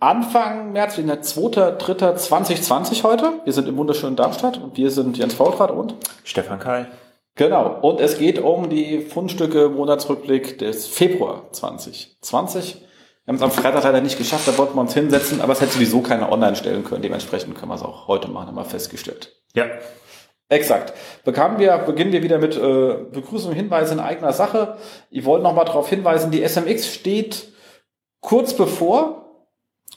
Anfang März, wir sind 2.3.2020 heute. Wir sind im wunderschönen Darmstadt und wir sind Jens Faultrat und Stefan Kai. Genau, und es geht um die Fundstücke Monatsrückblick des Februar 2020. Wir haben es am Freitag leider nicht geschafft, da wollten wir uns hinsetzen, aber es hätte sowieso keiner online stellen können. Dementsprechend können wir es auch heute machen, haben wir festgestellt. Ja. Exakt. Bekamen wir, beginnen wir wieder mit äh, Begrüßung und Hinweise in eigener Sache. Ich wollte nochmal darauf hinweisen, die SMX steht kurz bevor,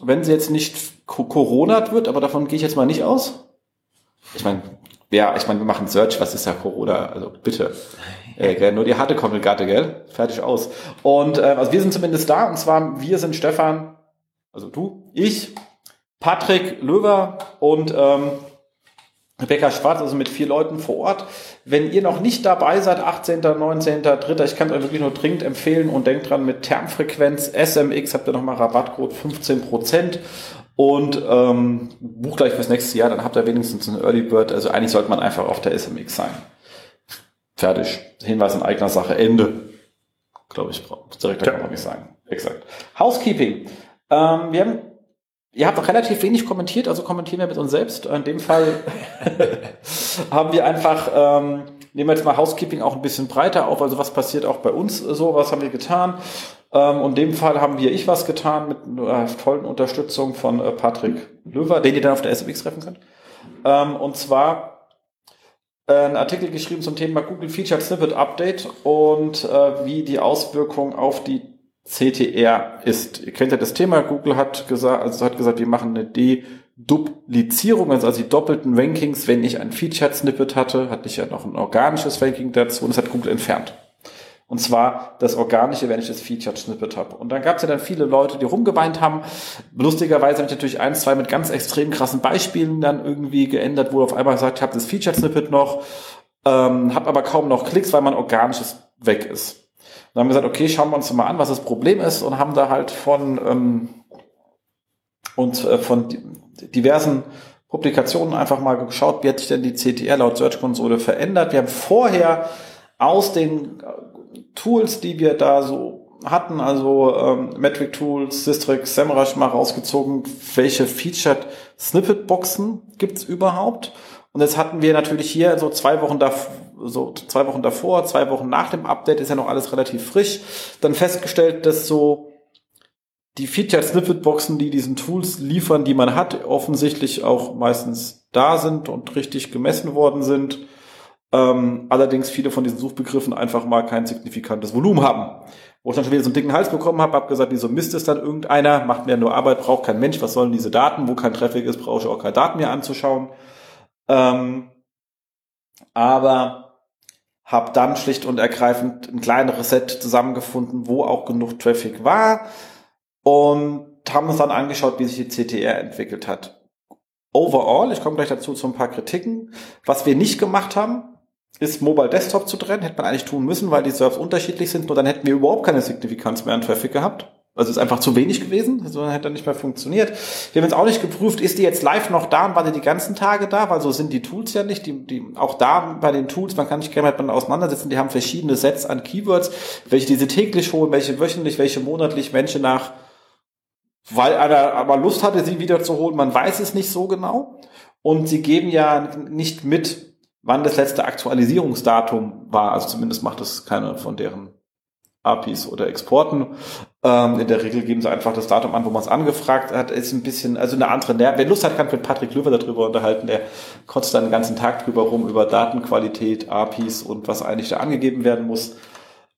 wenn sie jetzt nicht Corona wird, aber davon gehe ich jetzt mal nicht aus. Ich meine, ja, ich meine, wir machen Search, was ist ja Corona? Also bitte. Äh, gell, nur die harte Kommelgatte, gell? Fertig aus. Und äh, also wir sind zumindest da, und zwar wir sind Stefan, also du, ich, Patrick Löwer und ähm, Rebecca Schwarz, also mit vier Leuten vor Ort. Wenn ihr noch nicht dabei seid, 18., 19., 3., ich kann es euch wirklich nur dringend empfehlen und denkt dran, mit Termfrequenz SMX habt ihr nochmal Rabattcode 15% und ähm, bucht gleich fürs nächste Jahr, dann habt ihr wenigstens einen Early Bird. Also eigentlich sollte man einfach auf der SMX sein. Fertig. Hinweis in eigener Sache. Ende. Glaube ich, direkt ja. kann man nicht sagen. Exakt. Housekeeping. Ähm, wir haben Ihr habt auch relativ wenig kommentiert, also kommentieren wir mit uns selbst. In dem Fall haben wir einfach, ähm, nehmen wir jetzt mal Housekeeping auch ein bisschen breiter auf, also was passiert auch bei uns so, was haben wir getan. Ähm, und in dem Fall haben wir ich was getan mit einer tollen Unterstützung von äh, Patrick Löwer, den ihr dann auf der SMX treffen könnt. Ähm, und zwar äh, einen Artikel geschrieben zum Thema Google Featured Snippet Update und äh, wie die Auswirkungen auf die CTR ist. Ihr kennt ja das Thema, Google hat gesagt, also hat gesagt, wir machen eine Deduplizierung, also, also die doppelten Rankings, wenn ich ein Featured Snippet hatte, hatte ich ja noch ein organisches Ranking dazu und das hat Google entfernt. Und zwar das Organische, wenn ich das Featured Snippet habe. Und dann gab es ja dann viele Leute, die rumgeweint haben. Lustigerweise habe ich natürlich ein, zwei mit ganz extrem krassen Beispielen dann irgendwie geändert, wo auf einmal gesagt, ich habe das Featured Snippet noch, ähm, habe aber kaum noch Klicks, weil mein Organisches weg ist. Dann haben wir gesagt, okay, schauen wir uns mal an, was das Problem ist und haben da halt von ähm, und äh, von diversen Publikationen einfach mal geschaut, wie hat sich denn die CTR laut Search Konsole verändert. Wir haben vorher aus den äh, Tools, die wir da so hatten, also ähm, Metric Tools, Systrix, SEMrush mal rausgezogen, welche Featured Snippet Boxen gibt's überhaupt und jetzt hatten wir natürlich hier so zwei Wochen davor, so zwei Wochen davor, zwei Wochen nach dem Update ist ja noch alles relativ frisch, dann festgestellt, dass so die Featured Snippet Boxen, die diesen Tools liefern, die man hat, offensichtlich auch meistens da sind und richtig gemessen worden sind. Ähm, allerdings viele von diesen Suchbegriffen einfach mal kein signifikantes Volumen haben. Wo ich dann schon wieder so einen dicken Hals bekommen habe, habe gesagt, wieso misst es dann irgendeiner, macht mir nur Arbeit, braucht kein Mensch, was sollen diese Daten, wo kein Traffic ist, brauche ich auch keine Daten mehr anzuschauen. Ähm, aber habe dann schlicht und ergreifend ein kleineres Set zusammengefunden, wo auch genug Traffic war und haben uns dann angeschaut, wie sich die CTR entwickelt hat. Overall, ich komme gleich dazu zu ein paar Kritiken. Was wir nicht gemacht haben, ist Mobile Desktop zu trennen. Hätte man eigentlich tun müssen, weil die Servers unterschiedlich sind. Nur dann hätten wir überhaupt keine Signifikanz mehr an Traffic gehabt. Also ist einfach zu wenig gewesen, also hätte nicht mehr funktioniert. Wir haben jetzt auch nicht geprüft, ist die jetzt live noch da und war die die ganzen Tage da, weil so sind die Tools ja nicht. Die, die, auch da bei den Tools, man kann nicht gerne miteinander auseinandersetzen, die haben verschiedene Sets an Keywords, welche diese täglich holen, welche wöchentlich, welche monatlich, welche nach, weil einer aber Lust hatte, sie wieder zu holen, man weiß es nicht so genau. Und sie geben ja nicht mit, wann das letzte Aktualisierungsdatum war. Also zumindest macht es keine von deren APIs oder Exporten. Ähm, in der Regel geben sie einfach das Datum an, wo man es angefragt hat. Ist ein bisschen, also eine andere Nerv. Wer Lust hat, kann mit Patrick Löwer darüber unterhalten. Der kotzt dann den ganzen Tag drüber rum, über Datenqualität, APIs und was eigentlich da angegeben werden muss.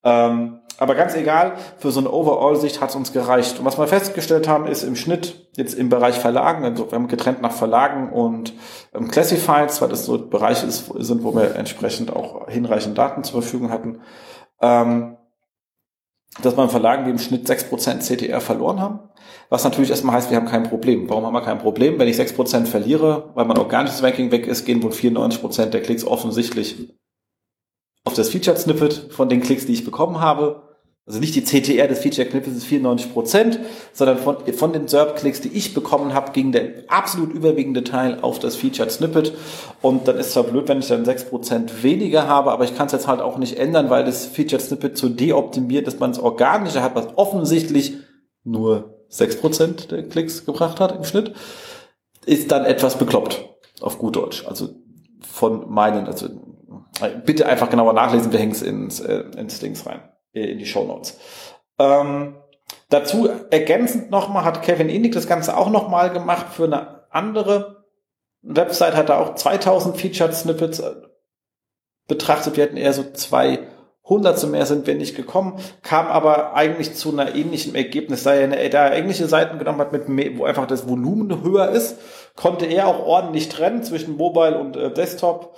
Ähm, aber ganz egal, für so eine Overall-Sicht hat es uns gereicht. Und was wir festgestellt haben, ist im Schnitt jetzt im Bereich Verlagen, also wir haben getrennt nach Verlagen und ähm, Classifieds, weil das so Bereiche sind, wo wir entsprechend auch hinreichend Daten zur Verfügung hatten. Dass man Verlagen, die im Schnitt 6% CTR verloren haben. was natürlich erstmal heißt, wir haben kein Problem. Warum haben wir kein Problem? Wenn ich 6% verliere, weil mein organisches Ranking weg ist, gehen wohl 94% der Klicks offensichtlich auf das Featured Snippet von den Klicks, die ich bekommen habe. Also nicht die CTR des Featured Snippets ist 94%, sondern von, von den SERP-Klicks, die ich bekommen habe, ging der absolut überwiegende Teil auf das Featured Snippet. Und dann ist zwar blöd, wenn ich dann 6% weniger habe, aber ich kann es jetzt halt auch nicht ändern, weil das Featured Snippet so deoptimiert, dass man es organischer hat, was offensichtlich nur 6% der Klicks gebracht hat im Schnitt, ist dann etwas bekloppt, auf gut Deutsch. Also von meinen, also bitte einfach genauer nachlesen, wir hängen es ins, äh, ins Dings rein, in die Show Notes. Ähm, dazu ergänzend nochmal hat Kevin Indig das Ganze auch nochmal gemacht für eine andere Website, hat er auch 2000 Featured Snippets äh, betrachtet. Wir hatten eher so zwei Hundertste mehr sind wir nicht gekommen, kam aber eigentlich zu einer ähnlichen Ergebnis. Da er, eine, da er englische Seiten genommen hat, mit mehr, wo einfach das Volumen höher ist, konnte er auch ordentlich trennen zwischen Mobile und äh, Desktop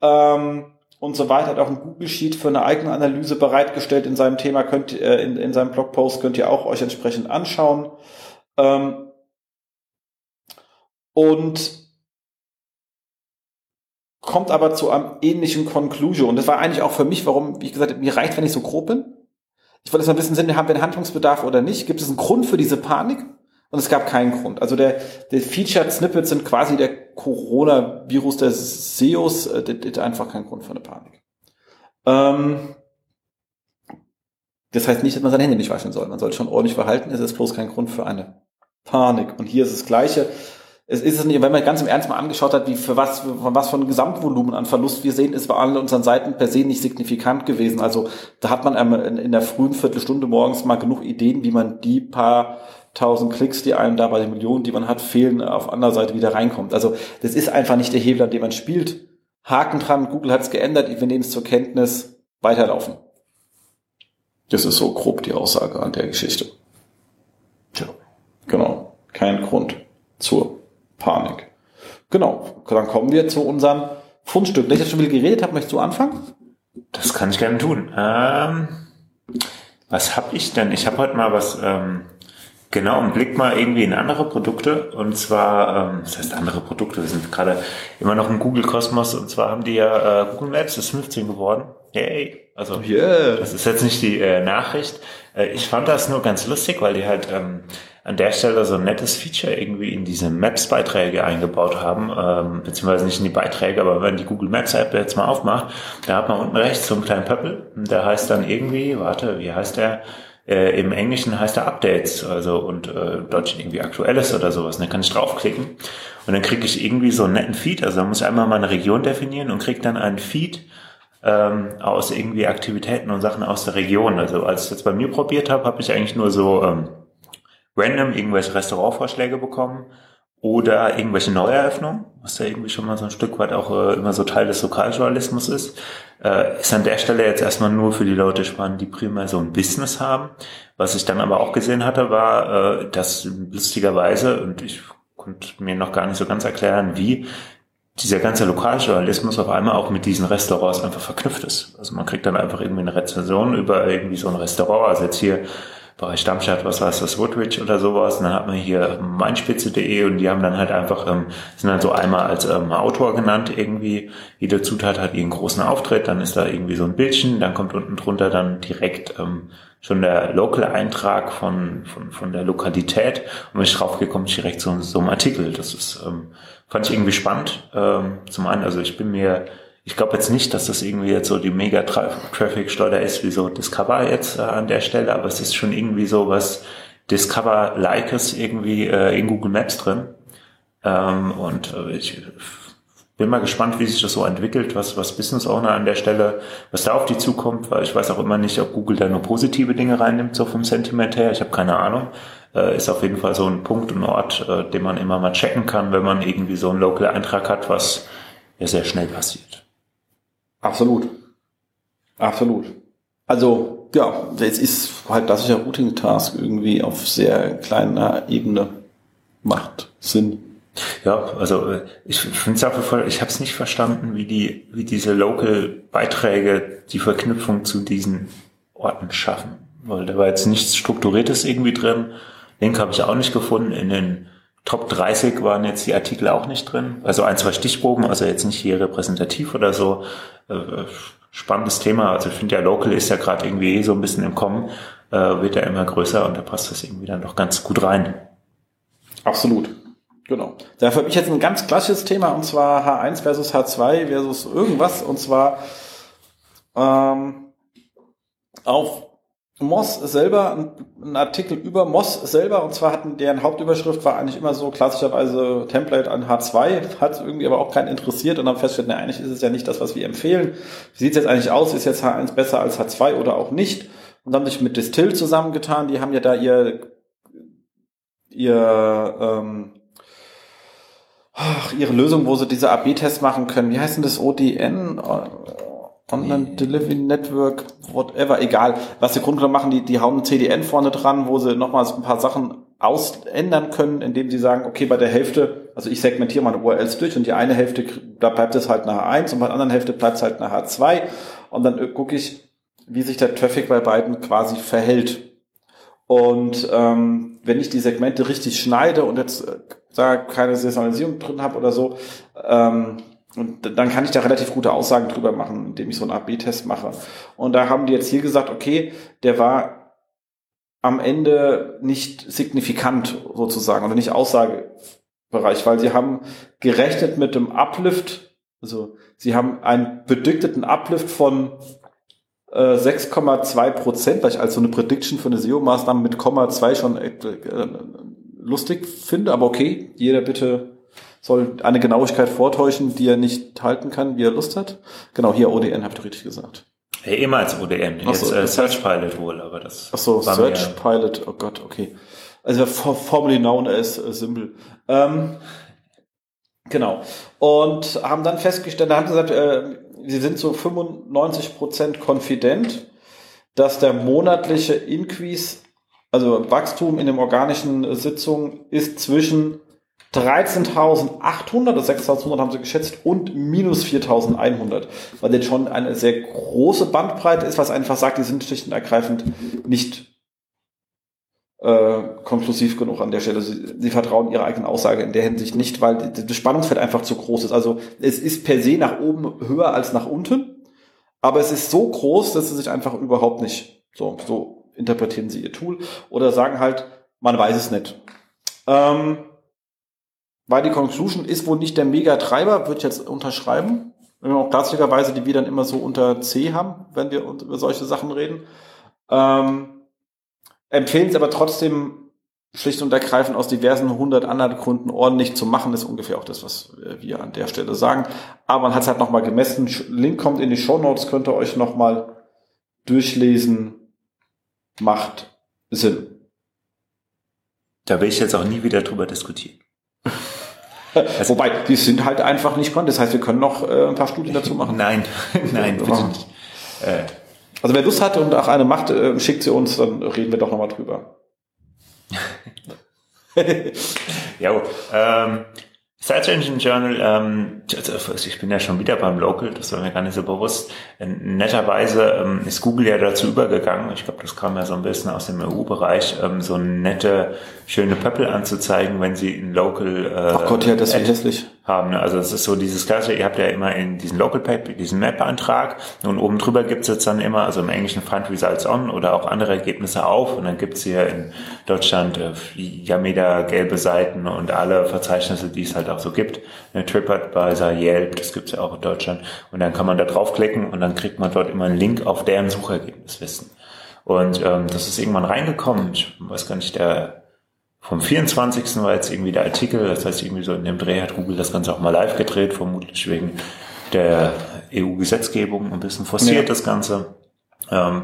ähm, und so weiter. Hat auch ein Google Sheet für eine eigene Analyse bereitgestellt in seinem Thema, könnt äh, in, in seinem Blogpost könnt ihr auch euch entsprechend anschauen. Ähm, und kommt aber zu einem ähnlichen Conclusion. Und das war eigentlich auch für mich, warum, wie ich gesagt mir reicht, wenn ich so grob bin. Ich wollte jetzt mal wissen, sind, haben wir einen Handlungsbedarf oder nicht? Gibt es einen Grund für diese Panik? Und es gab keinen Grund. Also der, der Featured Snippets sind quasi der Coronavirus der SEOs. Äh, das ist einfach kein Grund für eine Panik. Ähm, das heißt nicht, dass man seine Hände nicht waschen soll. Man soll schon ordentlich verhalten. Es ist bloß kein Grund für eine Panik. Und hier ist das Gleiche es ist es nicht, wenn man ganz im Ernst mal angeschaut hat, wie für was, von was von Gesamtvolumen an Verlust wir sehen, ist bei allen unseren Seiten per se nicht signifikant gewesen. Also da hat man in der frühen Viertelstunde morgens mal genug Ideen, wie man die paar tausend Klicks, die einem da bei den Millionen, die man hat, fehlen, auf anderer Seite wieder reinkommt. Also das ist einfach nicht der Hebel, an dem man spielt. Haken dran, Google hat es geändert, wir nehmen es zur Kenntnis, weiterlaufen. Das ist so grob die Aussage an der Geschichte. Tja, genau. Kein Grund zur Panik. Genau, dann kommen wir zu unserem Fundstück. Wenn ich jetzt schon wieder geredet habe, möchtest du anfangen? Das kann ich gerne tun. Ähm, was habe ich denn? Ich habe heute mal was, ähm, genau, einen Blick mal irgendwie in andere Produkte. Und zwar, ähm, das heißt andere Produkte, wir sind gerade immer noch im Google-Kosmos. Und zwar haben die ja, äh, Google Maps ist 15 geworden. Yay! Also, yeah. das ist jetzt nicht die äh, Nachricht. Äh, ich fand das nur ganz lustig, weil die halt... Ähm, an der Stelle so ein nettes Feature irgendwie in diese Maps-Beiträge eingebaut haben, ähm, beziehungsweise nicht in die Beiträge, aber wenn die Google Maps-App jetzt mal aufmacht, da hat man unten rechts so einen kleinen Pöppel, der heißt dann irgendwie, warte, wie heißt der? Äh, Im Englischen heißt er Updates, also und äh, im Deutschen irgendwie Aktuelles oder sowas. Und dann kann ich draufklicken und dann kriege ich irgendwie so einen netten Feed. Also da muss ich einmal mal eine Region definieren und kriege dann einen Feed ähm, aus irgendwie Aktivitäten und Sachen aus der Region. Also als ich jetzt bei mir probiert habe, habe ich eigentlich nur so ähm, random irgendwelche Restaurantvorschläge bekommen oder irgendwelche Neueröffnungen, was ja irgendwie schon mal so ein Stück weit auch äh, immer so Teil des Lokaljournalismus ist, äh, ist an der Stelle jetzt erstmal nur für die Leute spannend, die primär so ein Business haben. Was ich dann aber auch gesehen hatte, war, äh, dass lustigerweise, und ich konnte mir noch gar nicht so ganz erklären, wie dieser ganze Lokaljournalismus auf einmal auch mit diesen Restaurants einfach verknüpft ist. Also man kriegt dann einfach irgendwie eine Rezension über irgendwie so ein Restaurant, also jetzt hier bei Stammstadt, was heißt das, Woodridge oder sowas. Und dann hat man hier meinspitze.de und die haben dann halt einfach, ähm, sind dann so einmal als ähm, Autor genannt irgendwie. Jede Zutat hat ihren großen Auftritt, dann ist da irgendwie so ein Bildchen, dann kommt unten drunter dann direkt ähm, schon der Local-Eintrag von, von, von der Lokalität. Und wenn ich draufgekommen bin, direkt so, so ein Artikel. Das ist, ähm, fand ich irgendwie spannend. Ähm, zum einen, also ich bin mir ich glaube jetzt nicht, dass das irgendwie jetzt so die mega Traffic-Steuer ist, wie so Discover jetzt äh, an der Stelle, aber es ist schon irgendwie so was Discover-Likes irgendwie äh, in Google Maps drin. Ähm, und äh, ich bin mal gespannt, wie sich das so entwickelt, was, was Business Owner an der Stelle, was da auf die zukommt, weil ich weiß auch immer nicht, ob Google da nur positive Dinge reinnimmt, so vom Sentiment her. Ich habe keine Ahnung. Äh, ist auf jeden Fall so ein Punkt und Ort, äh, den man immer mal checken kann, wenn man irgendwie so einen Local-Eintrag hat, was ja sehr schnell passiert. Absolut. Absolut. Also, ja, es ist halt klassischer Routing-Task irgendwie auf sehr kleiner Ebene macht Sinn. Ja, also äh, ich finde es voll, ich habe es nicht verstanden, wie die, wie diese Local-Beiträge die Verknüpfung zu diesen Orten schaffen. Weil da war jetzt nichts Strukturiertes irgendwie drin. Link habe ich auch nicht gefunden. In den Top 30 waren jetzt die Artikel auch nicht drin. Also ein, zwei Stichproben, also jetzt nicht hier repräsentativ oder so. Äh, spannendes Thema. Also ich finde ja Local ist ja gerade irgendwie so ein bisschen im Kommen, äh, wird ja immer größer und da passt das irgendwie dann doch ganz gut rein. Absolut. Genau. Dafür habe ich jetzt ein ganz klassisches Thema und zwar H1 versus H2 versus irgendwas und zwar ähm, auf Moss selber, ein Artikel über Moss selber, und zwar hatten deren Hauptüberschrift war eigentlich immer so klassischerweise Template an H2, hat irgendwie aber auch keinen interessiert und dann festgestellt, na, eigentlich ist es ja nicht das, was wir empfehlen. Wie sieht es jetzt eigentlich aus? Ist jetzt H1 besser als H2 oder auch nicht? Und haben sich mit Distill zusammengetan, die haben ja da ihr, ihr, ähm, ach, ihre Lösung, wo sie diese AB-Tests machen können. Wie heißt denn das ODN? Online Delivery Network, whatever, egal. Was sie Grunde machen, die, die hauen ein CDN vorne dran, wo sie nochmals ein paar Sachen ausändern können, indem sie sagen, okay, bei der Hälfte, also ich segmentiere meine URLs durch und die eine Hälfte, da bleibt es halt nach H1 und bei der anderen Hälfte bleibt es halt nach H2 und dann gucke ich, wie sich der Traffic bei beiden quasi verhält. Und ähm, wenn ich die Segmente richtig schneide und jetzt äh, da keine Saisonalisierung drin habe oder so, ähm, und dann kann ich da relativ gute Aussagen drüber machen, indem ich so einen AB-Test mache. Und da haben die jetzt hier gesagt, okay, der war am Ende nicht signifikant sozusagen oder nicht Aussagebereich, weil sie haben gerechnet mit dem Uplift, also sie haben einen predikteten Uplift von äh, 6,2 Prozent, weil ich als so eine Prediction für eine SEO-Maßnahme mit Komma 2 schon äh, lustig finde, aber okay, jeder bitte soll eine Genauigkeit vortäuschen, die er nicht halten kann, wie er Lust hat. Genau, hier ODN, habt ihr richtig gesagt. Ja, ehemals ODN, jetzt so, äh, Search Pilot wohl, aber das Ach so, Search Pilot, oh Gott, okay. Also formerly known as a Symbol. Ähm, genau. Und haben dann festgestellt, da haben sie gesagt, äh, sie sind so 95% confident, dass der monatliche Increase, also Wachstum in dem organischen Sitzung ist zwischen 13.800 oder 6.100 haben sie geschätzt und minus 4.100, weil jetzt schon eine sehr große Bandbreite ist, was einfach sagt, die sind schlicht und ergreifend nicht äh, konklusiv genug an der Stelle. Sie, sie vertrauen ihrer eigenen Aussage in der Hinsicht nicht, weil das Spannungsfeld einfach zu groß ist. Also es ist per se nach oben höher als nach unten, aber es ist so groß, dass sie sich einfach überhaupt nicht so, so interpretieren sie ihr Tool oder sagen halt, man weiß es nicht. Ähm, weil die Conclusion ist wohl nicht der Mega-Treiber, würde ich jetzt unterschreiben. Wenn wir auch klassischerweise, die wir dann immer so unter C haben, wenn wir über solche Sachen reden. Ähm, empfehlen es aber trotzdem schlicht und ergreifend aus diversen hundert anderen Gründen ordentlich zu machen, ist ungefähr auch das, was wir an der Stelle sagen. Aber man hat es halt nochmal gemessen. Link kommt in die Show Notes, könnt ihr euch nochmal durchlesen. Macht Sinn. Da will ich jetzt auch nie wieder drüber diskutieren. Wobei, die sind halt einfach nicht konnte. Das heißt, wir können noch äh, ein paar Studien dazu machen. Nein, nein, bitte nicht. Äh. Also wer Lust hat und auch eine macht, äh, schickt sie uns, dann reden wir doch nochmal drüber. ja, ähm, Search Engine Journal, ähm, also ich bin ja schon wieder beim Local, das war mir gar nicht so bewusst. Netterweise ähm, ist Google ja dazu übergegangen, ich glaube, das kam ja so ein bisschen aus dem EU-Bereich, ähm, so nette, schöne Pöppel anzuzeigen, wenn sie in Local äh, Ach Gott, ja, das ist hässlich haben. Also es ist so dieses Klasse, ihr habt ja immer in diesen Local Paper, diesen Map-Antrag und oben drüber gibt es jetzt dann immer, also im Englischen Find Results On oder auch andere Ergebnisse auf und dann gibt es hier in Deutschland äh, Yameda gelbe Seiten und alle Verzeichnisse, die es halt auch so gibt. Eine TripAdvisor, Yelp, das gibt es ja auch in Deutschland und dann kann man da draufklicken und dann kriegt man dort immer einen Link auf deren Suchergebniswissen. Und ähm, das ist irgendwann reingekommen, ich weiß gar nicht, der vom 24. war jetzt irgendwie der Artikel, das heißt irgendwie so in dem Dreh hat Google das Ganze auch mal live gedreht, vermutlich wegen der EU-Gesetzgebung ein bisschen forciert ja. das Ganze. Ähm,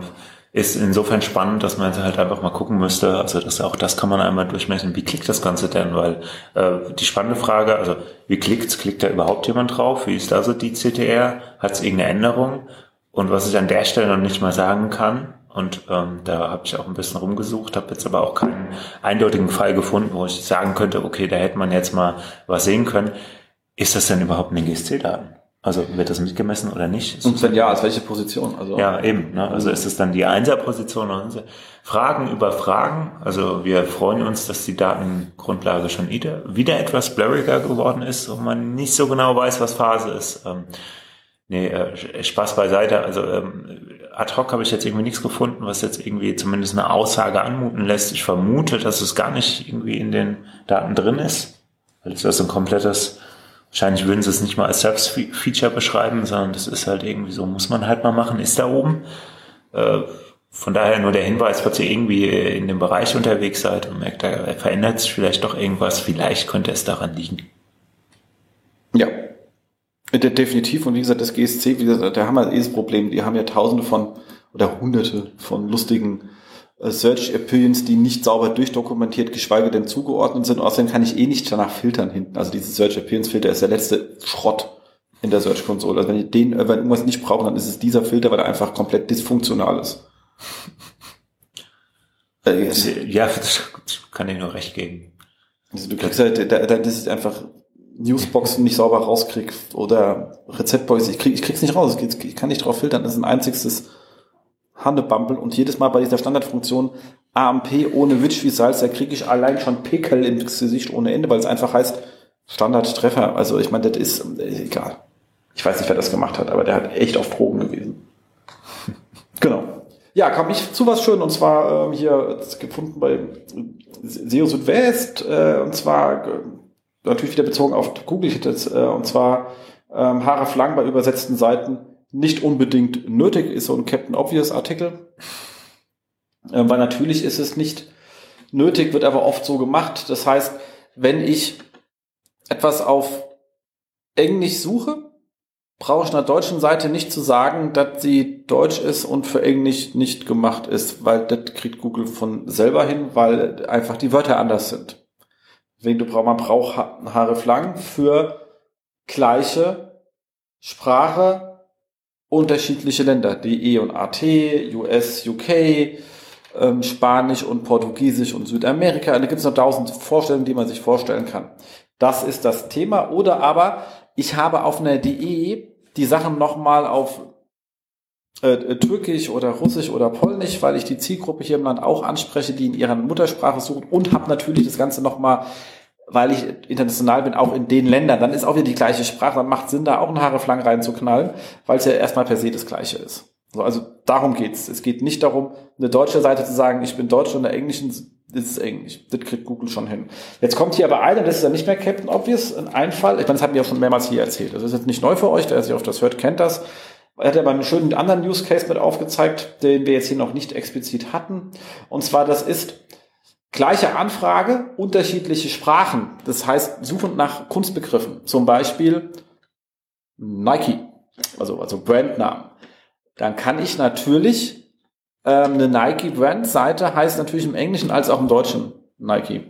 ist insofern spannend, dass man halt einfach mal gucken müsste, also das auch das kann man einmal durchmessen, wie klickt das Ganze denn, weil äh, die spannende Frage, also wie klickt's, klickt da überhaupt jemand drauf, wie ist da so die CTR, hat es irgendeine Änderung und was ich an der Stelle noch nicht mal sagen kann, und ähm, da habe ich auch ein bisschen rumgesucht, habe jetzt aber auch keinen eindeutigen Fall gefunden, wo ich sagen könnte, okay, da hätte man jetzt mal was sehen können. Ist das denn überhaupt ein GSC-Daten? Also wird das mitgemessen oder nicht? Und wenn ja, als welche Position? Also ja, eben. Ne? Also ist es dann die Einser-Position Fragen über Fragen. Also wir freuen uns, dass die Datengrundlage schon wieder, wieder etwas blurriger geworden ist und man nicht so genau weiß, was Phase ist. Ähm, nee, äh, Spaß beiseite. Also ähm, ad hoc habe ich jetzt irgendwie nichts gefunden, was jetzt irgendwie zumindest eine Aussage anmuten lässt. Ich vermute, dass es gar nicht irgendwie in den Daten drin ist. Weil es ist ein komplettes Wahrscheinlich würden sie es nicht mal als Service-Feature beschreiben, sondern das ist halt irgendwie so, muss man halt mal machen, ist da oben. Äh, von daher nur der Hinweis, falls ihr irgendwie in dem Bereich unterwegs seid und merkt, da verändert sich vielleicht doch irgendwas, vielleicht könnte es daran liegen. Ja, definitiv. Und wie gesagt, das GSC, wie gesagt, da haben wir eh das Problem. Die haben ja tausende von oder hunderte von lustigen äh, Search Appearance, die nicht sauber durchdokumentiert, geschweige denn zugeordnet sind. Außerdem kann ich eh nicht danach filtern hinten. Also dieses Search Appearance Filter ist der letzte Schrott in der Search Console. Also wenn ich den, wenn irgendwas nicht brauche, dann ist es dieser Filter, weil er einfach komplett dysfunktional ist. Äh, ja, das kann ich nur recht geben. Also du kriegst halt, da, da, das ist einfach Newsboxen nicht sauber rauskrieg oder Rezeptbox, ich krieg, ich krieg's nicht raus, ich kann nicht drauf filtern, das ist ein einziges Hannebampel und jedes Mal bei dieser Standardfunktion AMP ohne Witch wie Salz, da kriege ich allein schon Pickel ins Gesicht ohne Ende, weil es einfach heißt Standardtreffer. Also ich meine, das ist äh, egal. Ich weiß nicht, wer das gemacht hat, aber der hat echt auf Drogen gewesen. genau. Ja, kam ich zu was schön und zwar ähm, hier gefunden bei SEO Südwest äh, und zwar äh, natürlich wieder bezogen auf Google, jetzt, äh, und zwar ähm, Haare Flang bei übersetzten Seiten nicht unbedingt nötig ist, so ein Captain Obvious Artikel. Äh, weil natürlich ist es nicht nötig, wird aber oft so gemacht. Das heißt, wenn ich etwas auf Englisch suche, brauche ich einer deutschen Seite nicht zu sagen, dass sie deutsch ist und für Englisch nicht gemacht ist, weil das kriegt Google von selber hin, weil einfach die Wörter anders sind. Deswegen man braucht Haare Flang für gleiche Sprache unterschiedliche Länder, DE und AT, US, UK, ähm, Spanisch und Portugiesisch und Südamerika. Da gibt es noch tausend Vorstellungen, die man sich vorstellen kann. Das ist das Thema. Oder aber ich habe auf einer DE die Sachen nochmal auf äh, äh, Türkisch oder Russisch oder Polnisch, weil ich die Zielgruppe hier im Land auch anspreche, die in ihrer Muttersprache sucht und habe natürlich das Ganze nochmal weil ich international bin, auch in den Ländern, dann ist auch wieder die gleiche Sprache, dann macht Sinn, da auch einen Haareflang reinzuknallen, weil es ja erstmal per se das gleiche ist. So, also darum geht's. Es geht nicht darum, eine deutsche Seite zu sagen, ich bin Deutsch und der englischen ist Englisch. Das kriegt Google schon hin. Jetzt kommt hier aber einer, das ist ja nicht mehr Captain Obvious, ein Einfall. Ich meine, das hatten wir ja schon mehrmals hier erzählt. Das ist jetzt nicht neu für euch, der sich auf das hört, kennt das. Er hat aber einen schönen anderen Use Case mit aufgezeigt, den wir jetzt hier noch nicht explizit hatten. Und zwar, das ist, Gleiche Anfrage, unterschiedliche Sprachen. Das heißt, suchend nach Kunstbegriffen. Zum Beispiel Nike, also, also Brandnamen. Dann kann ich natürlich ähm, eine Nike-Brand-Seite heißt natürlich im Englischen als auch im Deutschen Nike.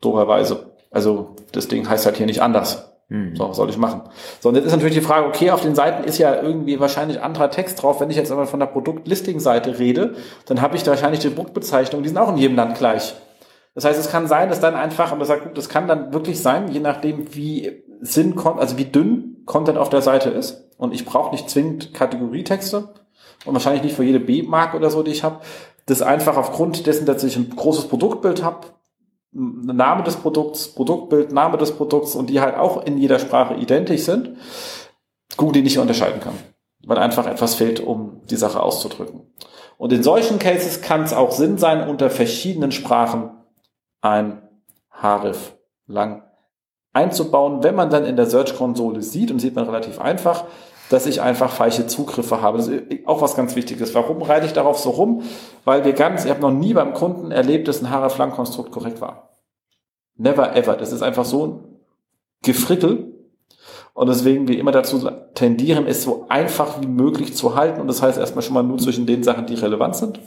Doberweise. Also das Ding heißt halt hier nicht anders. Hm. So, was soll ich machen? So, und jetzt ist natürlich die Frage, okay, auf den Seiten ist ja irgendwie wahrscheinlich anderer Text drauf. Wenn ich jetzt aber von der Produktlisting-Seite rede, dann habe ich da wahrscheinlich die Produktbezeichnungen, die sind auch in jedem Land gleich. Das heißt, es kann sein, dass dann einfach, und das sagt, das kann dann wirklich sein, je nachdem, wie Sinn, also wie dünn Content auf der Seite ist. Und ich brauche nicht zwingend Kategorietexte und wahrscheinlich nicht für jede B-Mark oder so, die ich habe. Das einfach aufgrund dessen, dass ich ein großes Produktbild habe, Name des Produkts, Produktbild, Name des Produkts und die halt auch in jeder Sprache identisch sind, Google die nicht unterscheiden kann, weil einfach etwas fehlt, um die Sache auszudrücken. Und in solchen Cases kann es auch Sinn sein, unter verschiedenen Sprachen ein Href lang einzubauen. Wenn man dann in der Search-Konsole sieht, und sieht man relativ einfach, dass ich einfach falsche Zugriffe habe. Das ist auch was ganz Wichtiges. Warum reite ich darauf so rum? Weil wir ganz, ich habe noch nie beim Kunden erlebt, dass ein Href-Lang-Konstrukt korrekt war. Never ever. Das ist einfach so ein Gefrickel. Und deswegen wir immer dazu tendieren, es so einfach wie möglich zu halten. Und das heißt erstmal schon mal nur zwischen den Sachen, die relevant sind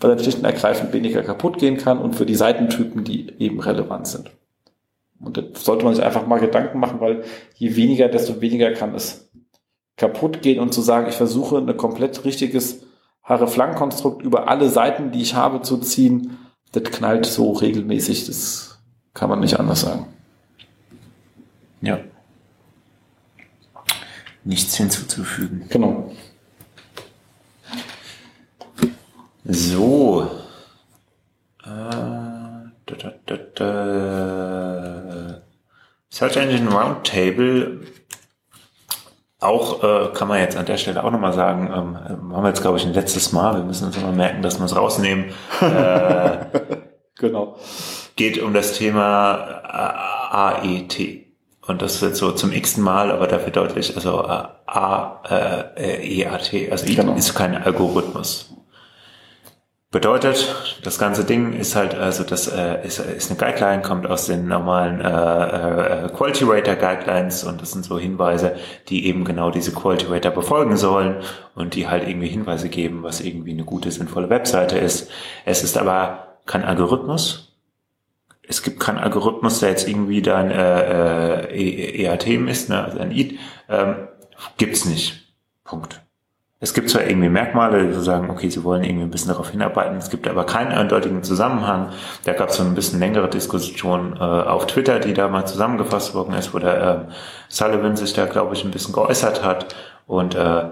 weil dann schlicht und ergreifend weniger kaputt gehen kann und für die Seitentypen, die eben relevant sind. Und da sollte man sich einfach mal Gedanken machen, weil je weniger, desto weniger kann es kaputt gehen und zu sagen, ich versuche ein komplett richtiges Haare-Flankenkonstrukt über alle Seiten, die ich habe, zu ziehen, das knallt so regelmäßig, das kann man nicht anders sagen. Ja. nichts hinzuzufügen. Genau. So. Äh, da, da, da, da. Search Engine Roundtable. Auch äh, kann man jetzt an der Stelle auch nochmal sagen, ähm, haben wir jetzt glaube ich ein letztes Mal, wir müssen uns immer merken, dass wir es rausnehmen. Äh, genau. Geht um das Thema AET. Und das wird so zum x Mal, aber dafür deutlich, also A, äh, E, also genau. ist kein Algorithmus. Bedeutet, das ganze Ding ist halt, also das äh, ist, ist eine Guideline, kommt aus den normalen äh, äh, Quality Rater Guidelines und das sind so Hinweise, die eben genau diese Quality Rater befolgen sollen und die halt irgendwie Hinweise geben, was irgendwie eine gute, sinnvolle Webseite ist. Es ist aber kein Algorithmus. Es gibt keinen Algorithmus, der jetzt irgendwie dann äh, äh, EAT misst, ne, also ein EAT, ähm, gibt's nicht. Es gibt zwar irgendwie Merkmale, die sagen, okay, sie wollen irgendwie ein bisschen darauf hinarbeiten, es gibt aber keinen eindeutigen Zusammenhang. Da gab es so ein bisschen längere Diskussion äh, auf Twitter, die da mal zusammengefasst worden ist, wo der äh, Sullivan sich da, glaube ich, ein bisschen geäußert hat. Und äh,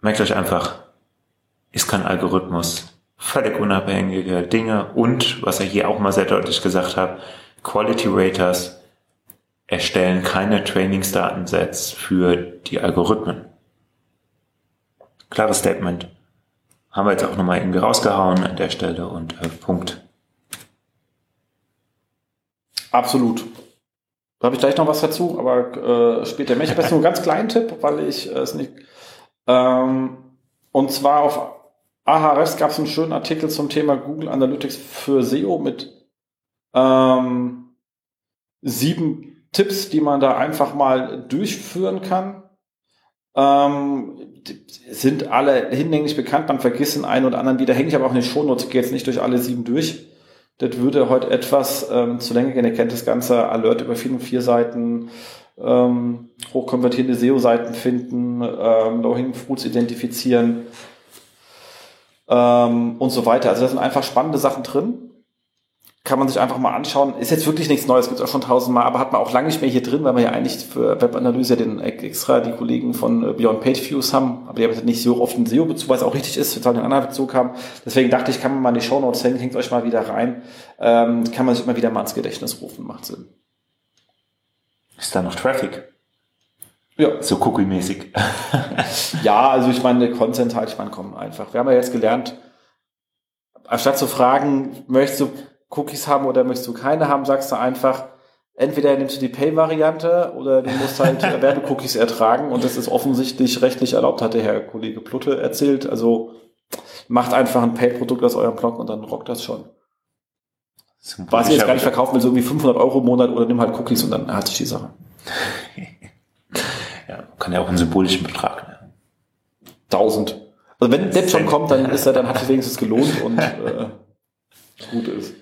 merkt euch einfach, ist kein Algorithmus, völlig unabhängige Dinge und, was er hier auch mal sehr deutlich gesagt hat, Quality Raters erstellen keine Trainingsdatensets für die Algorithmen klares Statement. Haben wir jetzt auch nochmal irgendwie rausgehauen an der Stelle und äh, Punkt. Absolut. Da habe ich gleich noch was dazu, aber äh, später. Ich habe jetzt nur einen ganz kleinen Tipp, weil ich äh, es nicht. Ähm, und zwar auf Ahrefs gab es einen schönen Artikel zum Thema Google Analytics für SEO mit ähm, sieben Tipps, die man da einfach mal durchführen kann. Ähm, sind alle hinlänglich bekannt, man vergisst den einen oder anderen wieder, hänge ich aber auch in den Shownotes, gehe jetzt nicht durch alle sieben durch. Das würde heute etwas ähm, zu länger gehen. Ihr kennt das ganze Alert über vier und vier Seiten, ähm, hochkonvertierende SEO-Seiten finden, ähm, Low-Hanging Fruits identifizieren ähm, und so weiter. Also da sind einfach spannende Sachen drin kann man sich einfach mal anschauen. Ist jetzt wirklich nichts Neues, gibt es auch schon tausendmal, aber hat man auch lange nicht mehr hier drin, weil wir ja eigentlich für Webanalyse den extra die Kollegen von äh, Beyond Page Views haben, aber die haben nicht so oft einen SEO-Bezug, was auch richtig ist, wir sollen einen anderen Bezug haben. Deswegen dachte ich, kann man mal in die Show Notes hängen, hängt euch mal wieder rein, ähm, kann man sich immer wieder mal ins Gedächtnis rufen, macht Sinn. Ist da noch Traffic? Ja. So cookie-mäßig. ja, also ich meine, Content halt, ich meine, komm, einfach. Wir haben ja jetzt gelernt, anstatt zu fragen, möchtest du Cookies haben oder möchtest du keine haben, sagst du einfach, entweder nimmst du die Pay-Variante oder du musst halt Werbecookies ertragen und das ist offensichtlich rechtlich erlaubt, hat der Herr Kollege Plutte erzählt. Also macht einfach ein Pay-Produkt aus eurem Blog und dann rockt das schon. Was ich jetzt gar nicht verkaufen will, so irgendwie 500 Euro im Monat oder nimm halt Cookies und dann hat sich die Sache. ja, kann ja auch einen symbolischen Betrag. Ne? 1000. Also wenn das schon kommt, dann ist er, dann hat es wenigstens gelohnt und äh, gut ist.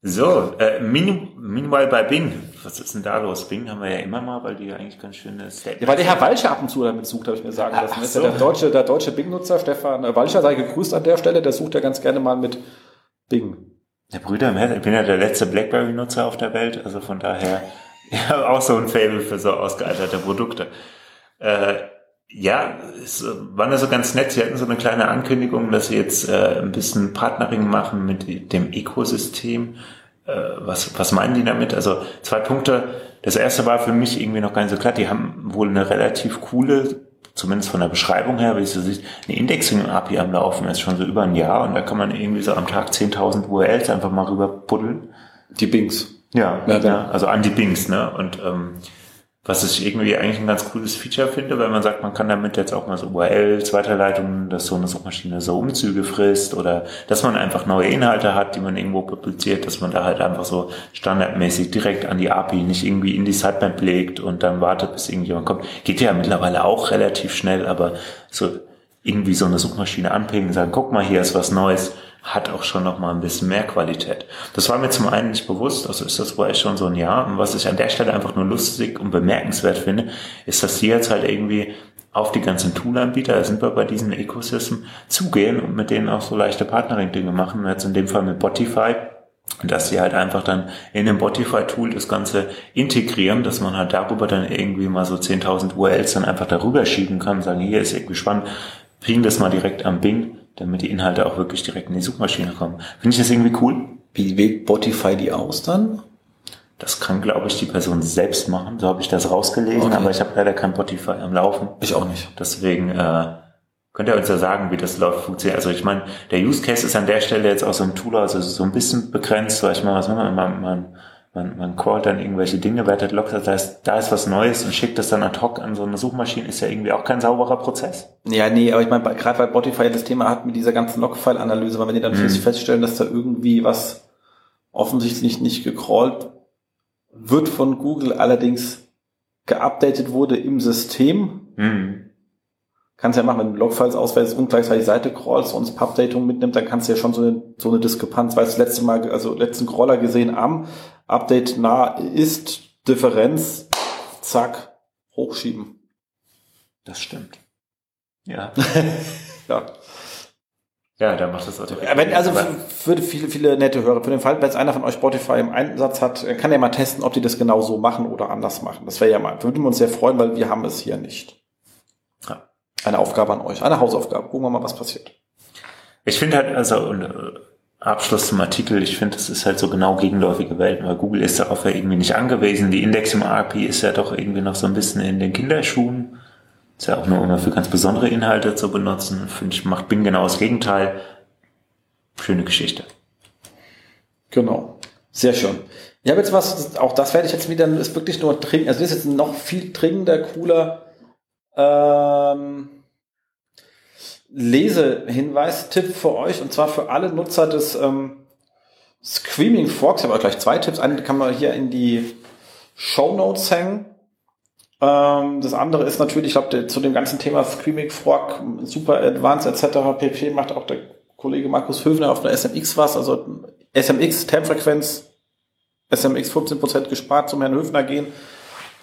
So, äh, Minimal bei Bing. Was ist denn da los? Bing haben wir ja immer mal, weil die ja eigentlich ganz schöne Statements Ja, weil der Herr Walscher ab und zu damit sucht, habe ich mir sagen lassen. Ach, so. der deutsche, der deutsche Bing-Nutzer, Stefan Walscher, sei gegrüßt an der Stelle, der sucht ja ganz gerne mal mit Bing. Der Brüder ich bin ja der letzte Blackberry-Nutzer auf der Welt, also von daher ja, auch so ein Fable für so ausgealterte Produkte. Äh, ja, es war nur so ganz nett. Sie hatten so eine kleine Ankündigung, dass sie jetzt äh, ein bisschen Partnering machen mit dem Ökosystem. Äh, was, was meinen die damit? Also zwei Punkte. Das erste war für mich irgendwie noch gar nicht so klar. Die haben wohl eine relativ coole, zumindest von der Beschreibung her, wie es so sieht, eine Indexing-API am Laufen ist schon so über ein Jahr und da kann man irgendwie so am Tag 10.000 URLs einfach mal rüber puddeln. Die Bings. Ja, ja, ja, also an die Bings, ne? Und ähm, was ich irgendwie eigentlich ein ganz cooles Feature finde, weil man sagt, man kann damit jetzt auch mal so URLs, Weiterleitungen, dass so eine Suchmaschine so Umzüge frisst oder dass man einfach neue Inhalte hat, die man irgendwo publiziert, dass man da halt einfach so standardmäßig direkt an die API, nicht irgendwie in die Sitemap legt und dann wartet, bis irgendjemand kommt. Geht ja mittlerweile auch relativ schnell, aber so irgendwie so eine Suchmaschine anpingen, sagen, guck mal, hier ist was Neues hat auch schon noch mal ein bisschen mehr Qualität. Das war mir zum einen nicht bewusst, also ist das wohl echt schon so ein Jahr. Und was ich an der Stelle einfach nur lustig und bemerkenswert finde, ist, dass die jetzt halt irgendwie auf die ganzen Tool-Anbieter, da sind wir bei diesem Ecosystem, zugehen und mit denen auch so leichte Partnering-Dinge machen. Jetzt in dem Fall mit Spotify, dass sie halt einfach dann in dem Botify-Tool das Ganze integrieren, dass man halt darüber dann irgendwie mal so 10.000 URLs dann einfach darüber schieben kann, sagen, hier ist irgendwie spannend, bringen das mal direkt am Bing, damit die Inhalte auch wirklich direkt in die Suchmaschine kommen. Finde ich das irgendwie cool. Wie wählt Botify die aus dann? Das kann, glaube ich, die Person selbst machen. So habe ich das rausgelesen, okay. aber ich habe leider kein Botify am Laufen. Ich auch nicht. Deswegen äh, Könnt ihr uns ja sagen, wie das läuft, funktioniert? Also ich meine, der Use Case ist an der Stelle jetzt auch so im Tool, also so ein bisschen begrenzt, weil ich meine, was man, man, man, man, man callt dann irgendwelche Dinge, wertet Logs, das heißt, da ist was Neues und schickt das dann ad hoc an so eine Suchmaschine, ist ja irgendwie auch kein sauberer Prozess. Ja, nee, aber ich meine, gerade weil Spotify das Thema hat mit dieser ganzen Logfile-Analyse, weil wenn die dann mhm. feststellen, dass da irgendwie was offensichtlich nicht gecrawlt wird von Google, allerdings geupdatet wurde im System, mhm kannst ja machen, wenn du Logfiles auswählst und gleichzeitig Seite crawlst und Pub-Datum mitnimmt, dann kannst du ja schon so eine, so eine Diskrepanz, weil das letzte Mal, also letzten Crawler gesehen am Update nah ist, Differenz, zack, hochschieben. Das stimmt. Ja. ja. Ja, da macht das natürlich. Wenn, also für, für, viele, viele nette Hörer, für den Fall, wenn jetzt einer von euch Spotify im Einsatz hat, kann er mal testen, ob die das genau so machen oder anders machen. Das wäre ja mal, würden wir uns sehr freuen, weil wir haben es hier nicht. Ja eine Aufgabe an euch, eine Hausaufgabe. Gucken wir mal, was passiert. Ich finde halt, also äh, Abschluss zum Artikel, ich finde, das ist halt so genau gegenläufige Welt, weil Google ist darauf ja irgendwie nicht angewiesen. Die Indexing API ist ja doch irgendwie noch so ein bisschen in den Kinderschuhen. Ist ja auch nur immer für ganz besondere Inhalte zu benutzen. Finde ich, macht Bing genau das Gegenteil. Schöne Geschichte. Genau. Sehr schön. Ich habe jetzt was, auch das werde ich jetzt wieder, ist wirklich nur dringend, also das ist jetzt noch viel dringender, cooler, ähm, Lesehinweis-Tipp für euch und zwar für alle Nutzer des ähm, Screaming Frogs. Ich habe gleich zwei Tipps. Einen kann man hier in die Show Notes hängen. Ähm, das andere ist natürlich, ich glaube, zu dem ganzen Thema Screaming Frog, Super Advanced etc. pp. macht auch der Kollege Markus Höfner auf der SMX was. Also SMX, Termfrequenz, SMX 15% gespart zum Herrn Höfner gehen.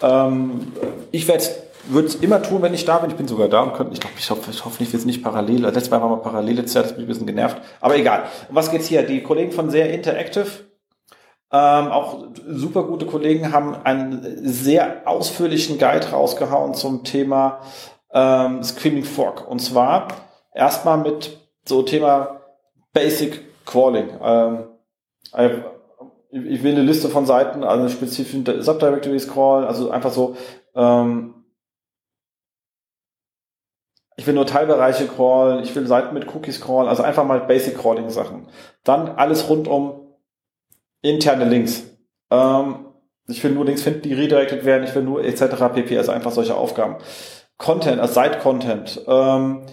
Ähm, ich werde würde es immer tun, wenn ich da bin. Ich bin sogar da und könnte, ich glaube, ich hoffe, ich hoffe nicht, wir sind nicht parallel. Letztes Mal waren wir parallel, jetzt bin ich ein bisschen genervt. Aber egal. Um was geht's hier? Die Kollegen von Sehr Interactive, ähm, auch super gute Kollegen, haben einen sehr ausführlichen Guide rausgehauen zum Thema ähm, Screaming Fork. Und zwar erstmal mit so Thema Basic Crawling. Ähm, ich will eine Liste von Seiten, also spezifischen Subdirectories crawlen, also einfach so ähm, ich will nur Teilbereiche crawlen, ich will Seiten mit Cookies crawlen, also einfach mal Basic Crawling Sachen. Dann alles rund um interne Links. Ähm, ich will nur Links finden, die redirected werden, ich will nur etc. pp. Also einfach solche Aufgaben. Content, also Site-Content, ähm,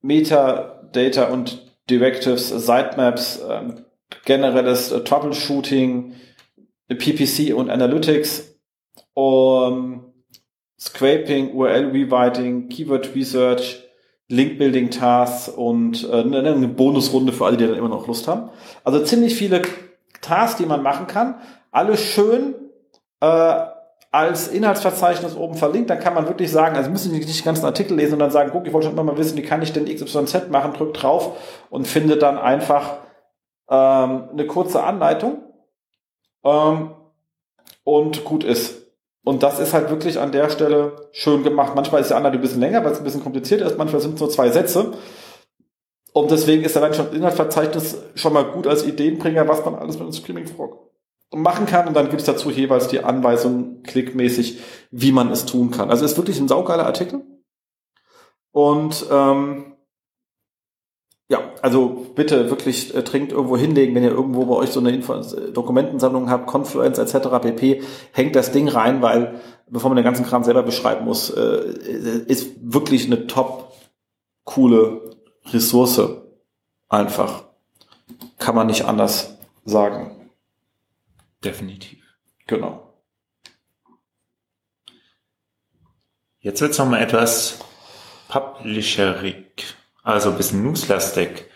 Metadata und Directives, Sitemaps, ähm, generelles äh, Troubleshooting, PPC und Analytics, um, Scraping, URL Rewriting, Keyword Research, Link Building Tasks und äh, eine Bonusrunde für alle, die dann immer noch Lust haben. Also ziemlich viele Tasks, die man machen kann. Alle schön äh, als Inhaltsverzeichnis oben verlinkt. Dann kann man wirklich sagen, also müssen Sie nicht den ganzen Artikel lesen und dann sagen, guck, ich wollte schon immer mal wissen, wie kann ich denn XYZ machen, drück drauf und finde dann einfach ähm, eine kurze Anleitung ähm, und gut ist. Und das ist halt wirklich an der Stelle schön gemacht. Manchmal ist der Anleitung ein bisschen länger, weil es ein bisschen komplizierter ist. Manchmal sind es nur zwei Sätze. Und deswegen ist allein schon Inhaltsverzeichnis schon mal gut als Ideenbringer, was man alles mit einem Screaming Frog machen kann. Und dann gibt es dazu jeweils die Anweisung klickmäßig, wie man es tun kann. Also ist wirklich ein saugeiler Artikel. Und ähm, ja, also bitte wirklich äh, dringend irgendwo hinlegen, wenn ihr irgendwo bei euch so eine Info äh, Dokumentensammlung habt, Confluence etc. pp. Hängt das Ding rein, weil bevor man den ganzen Kram selber beschreiben muss, äh, ist wirklich eine top coole Ressource. Einfach. Kann man nicht anders sagen. Definitiv. Genau. Jetzt wird's noch mal etwas publisherig. Also ein bisschen newslastig.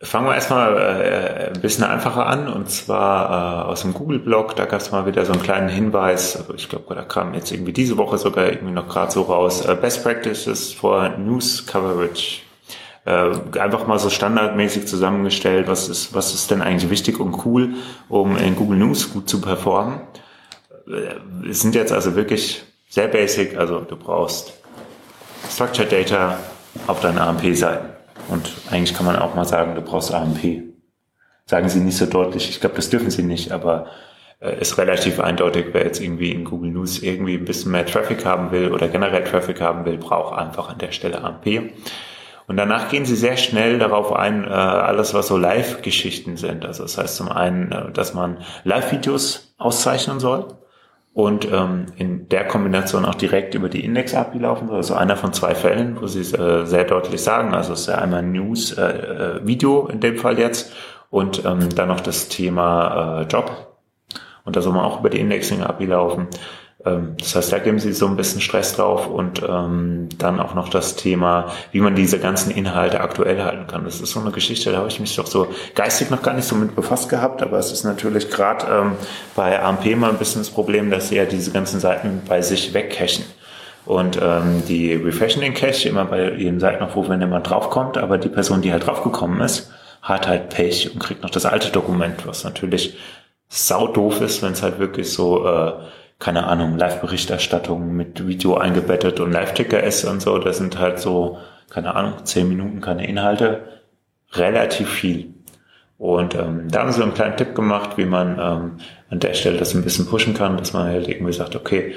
Fangen wir erstmal äh, ein bisschen einfacher an und zwar äh, aus dem Google-Blog. Da gab es mal wieder so einen kleinen Hinweis. Also ich glaube, da kam jetzt irgendwie diese Woche sogar irgendwie noch gerade so raus. Äh, Best Practices for News Coverage. einfach mal so standardmäßig zusammengestellt, was ist, was ist denn eigentlich wichtig und cool, um in Google News gut zu performen. Es sind jetzt also wirklich sehr basic, also du brauchst Structured Data auf deinen AMP-Seiten. Und eigentlich kann man auch mal sagen, du brauchst AMP. Sagen sie nicht so deutlich, ich glaube, das dürfen sie nicht, aber äh, ist relativ eindeutig, wer jetzt irgendwie in Google News irgendwie ein bisschen mehr Traffic haben will oder generell Traffic haben will, braucht einfach an der Stelle AMP. Und danach gehen sie sehr schnell darauf ein, äh, alles was so Live-Geschichten sind. Also das heißt zum einen, äh, dass man Live-Videos auszeichnen soll und ähm, in der Kombination auch direkt über die Index-API laufen soll. Also einer von zwei Fällen, wo sie es äh, sehr deutlich sagen. Also es ist ja einmal News, äh, äh, Video in dem Fall jetzt und ähm, dann noch das Thema äh, Job und da soll man auch über die Indexing-API laufen. Ähm, das heißt, da geben sie so ein bisschen Stress drauf und ähm, dann auch noch das Thema, wie man diese ganzen Inhalte aktuell halten kann. Das ist so eine Geschichte, da habe ich mich doch so geistig noch gar nicht so mit befasst gehabt, aber es ist natürlich gerade ähm, bei AMP mal ein bisschen das Problem, dass sie ja diese ganzen Seiten bei sich wegcachen. Und ähm, die den Cache immer bei jedem Seitenaufruf, wenn jemand draufkommt, aber die Person, die halt draufgekommen ist, hat halt Pech und kriegt noch das alte Dokument, was natürlich sau doof ist, wenn es halt wirklich so, äh, keine Ahnung, Live-Berichterstattung mit Video eingebettet und Live-Ticker ist und so. Das sind halt so, keine Ahnung, zehn Minuten keine Inhalte. Relativ viel. Und ähm, da haben sie einen kleinen Tipp gemacht, wie man ähm, an der Stelle das ein bisschen pushen kann, dass man halt irgendwie sagt, okay,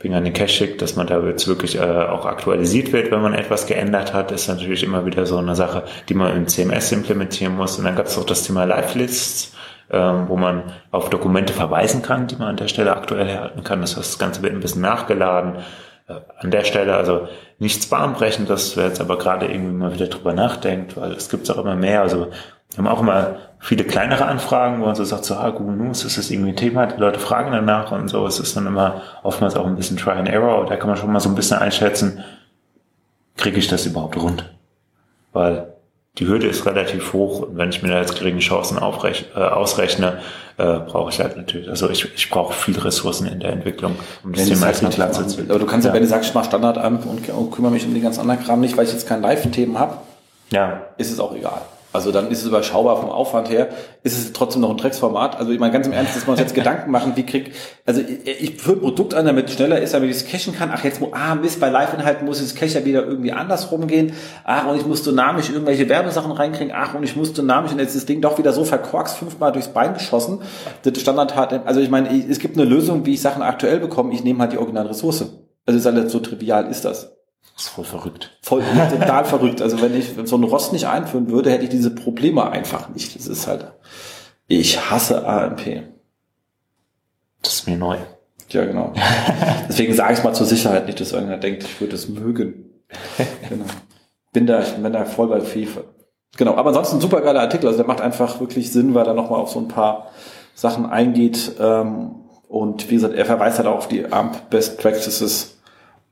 wegen an den Cache schickt, dass man da jetzt wirklich äh, auch aktualisiert wird, wenn man etwas geändert hat, ist natürlich immer wieder so eine Sache, die man im CMS implementieren muss. Und dann gab es auch das Thema Live-Lists wo man auf Dokumente verweisen kann, die man an der Stelle aktuell erhalten kann. Das heißt, das Ganze wird ein bisschen nachgeladen. Äh, an der Stelle also nichts bahnbrechendes, wer jetzt aber gerade irgendwie mal wieder drüber nachdenkt, weil es gibt auch immer mehr. Also wir haben auch immer viele kleinere Anfragen, wo man so sagt, so, ah, Google News, ist das irgendwie ein Thema, die Leute fragen danach und so. Es ist dann immer oftmals auch ein bisschen Try and Error. Da kann man schon mal so ein bisschen einschätzen, kriege ich das überhaupt rund? Weil die Hürde ist relativ hoch und wenn ich mir da jetzt geringe Chancen aufrech, äh, ausrechne, äh, brauche ich halt natürlich, also ich, ich brauche viel Ressourcen in der Entwicklung, um das Thema erstmal klar zu ziehen. Aber du kannst ja, ja wenn du sagst, ich mache Standard an und, und kümmere mich um den ganz anderen Kram nicht, weil ich jetzt kein Live-Themen habe, ja. ist es auch egal. Also dann ist es überschaubar vom Aufwand her, ist es trotzdem noch ein Drecksformat. Also ich meine ganz im Ernst, dass wir uns jetzt Gedanken machen, wie krieg, also ich, ich führe ein Produkt an, damit es schneller ist, damit ich es cachen kann. Ach jetzt, ah Mist, bei Live-Inhalten muss das Cache ja wieder irgendwie andersrum gehen. Ach und ich muss dynamisch irgendwelche Werbesachen reinkriegen. Ach und ich muss dynamisch und jetzt ist das Ding doch wieder so verkorkst, fünfmal durchs Bein geschossen. Das Standard hat, also ich meine, es gibt eine Lösung, wie ich Sachen aktuell bekomme. Ich nehme halt die originale Ressource. Also ist halt so trivial ist das. Das ist voll verrückt. Voll, total verrückt. Also wenn ich so einen Rost nicht einführen würde, hätte ich diese Probleme einfach nicht. Das ist halt, ich hasse AMP. Das ist mir neu. Ja, genau. Deswegen sage ich es mal zur Sicherheit nicht, dass irgendwer denkt, ich würde es mögen. Genau. Bin da, ich bin da voll bei FIFA. Genau, aber ansonsten super geiler Artikel. Also der macht einfach wirklich Sinn, weil er nochmal auf so ein paar Sachen eingeht. Ähm, und wie gesagt, er verweist halt auch auf die AMP Best Practices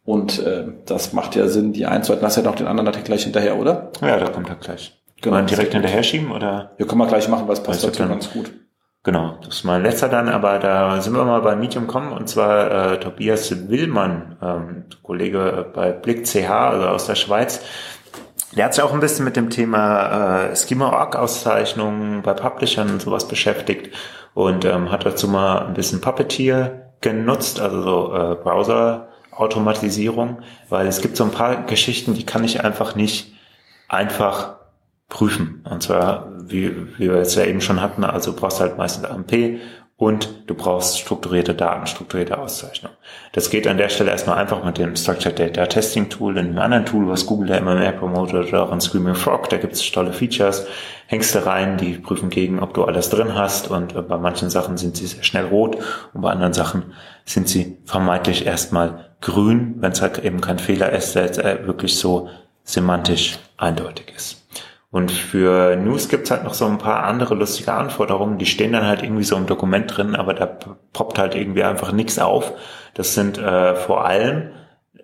und äh, das macht ja Sinn, die einzuhalten. Hast ja noch den anderen Artikel gleich hinterher, oder? Ja, da kommt er gleich. Genau. Wollen direkt hinterher schieben oder? Ja, können wir gleich machen, weil es passt dazu ganz gut. Genau, das ist mein letzter dann, aber da sind wir mal bei Medium kommen und zwar äh, Tobias Willmann, ähm, Kollege bei Blick CH, also aus der Schweiz. Der hat sich auch ein bisschen mit dem Thema äh, Schema-Org-Auszeichnungen bei Publishern und sowas beschäftigt und ähm, hat dazu mal ein bisschen Puppeteer genutzt, also so äh, Browser Automatisierung, weil es gibt so ein paar Geschichten, die kann ich einfach nicht einfach prüfen. Und zwar, wie, wie wir es ja eben schon hatten, also du brauchst halt meistens AMP und du brauchst strukturierte Daten, strukturierte Auszeichnung. Das geht an der Stelle erstmal einfach mit dem Structured Data Testing Tool, in einem anderen Tool, was Google da immer mehr promotet, oder auch in Screaming Frog, da gibt es tolle Features, hängst du rein, die prüfen gegen, ob du alles drin hast und bei manchen Sachen sind sie sehr schnell rot und bei anderen Sachen sind sie vermeintlich erstmal grün, wenn es halt eben kein Fehler ist, der jetzt äh, wirklich so semantisch eindeutig ist. Und für News gibt's halt noch so ein paar andere lustige Anforderungen, die stehen dann halt irgendwie so im Dokument drin, aber da poppt halt irgendwie einfach nichts auf. Das sind äh, vor allem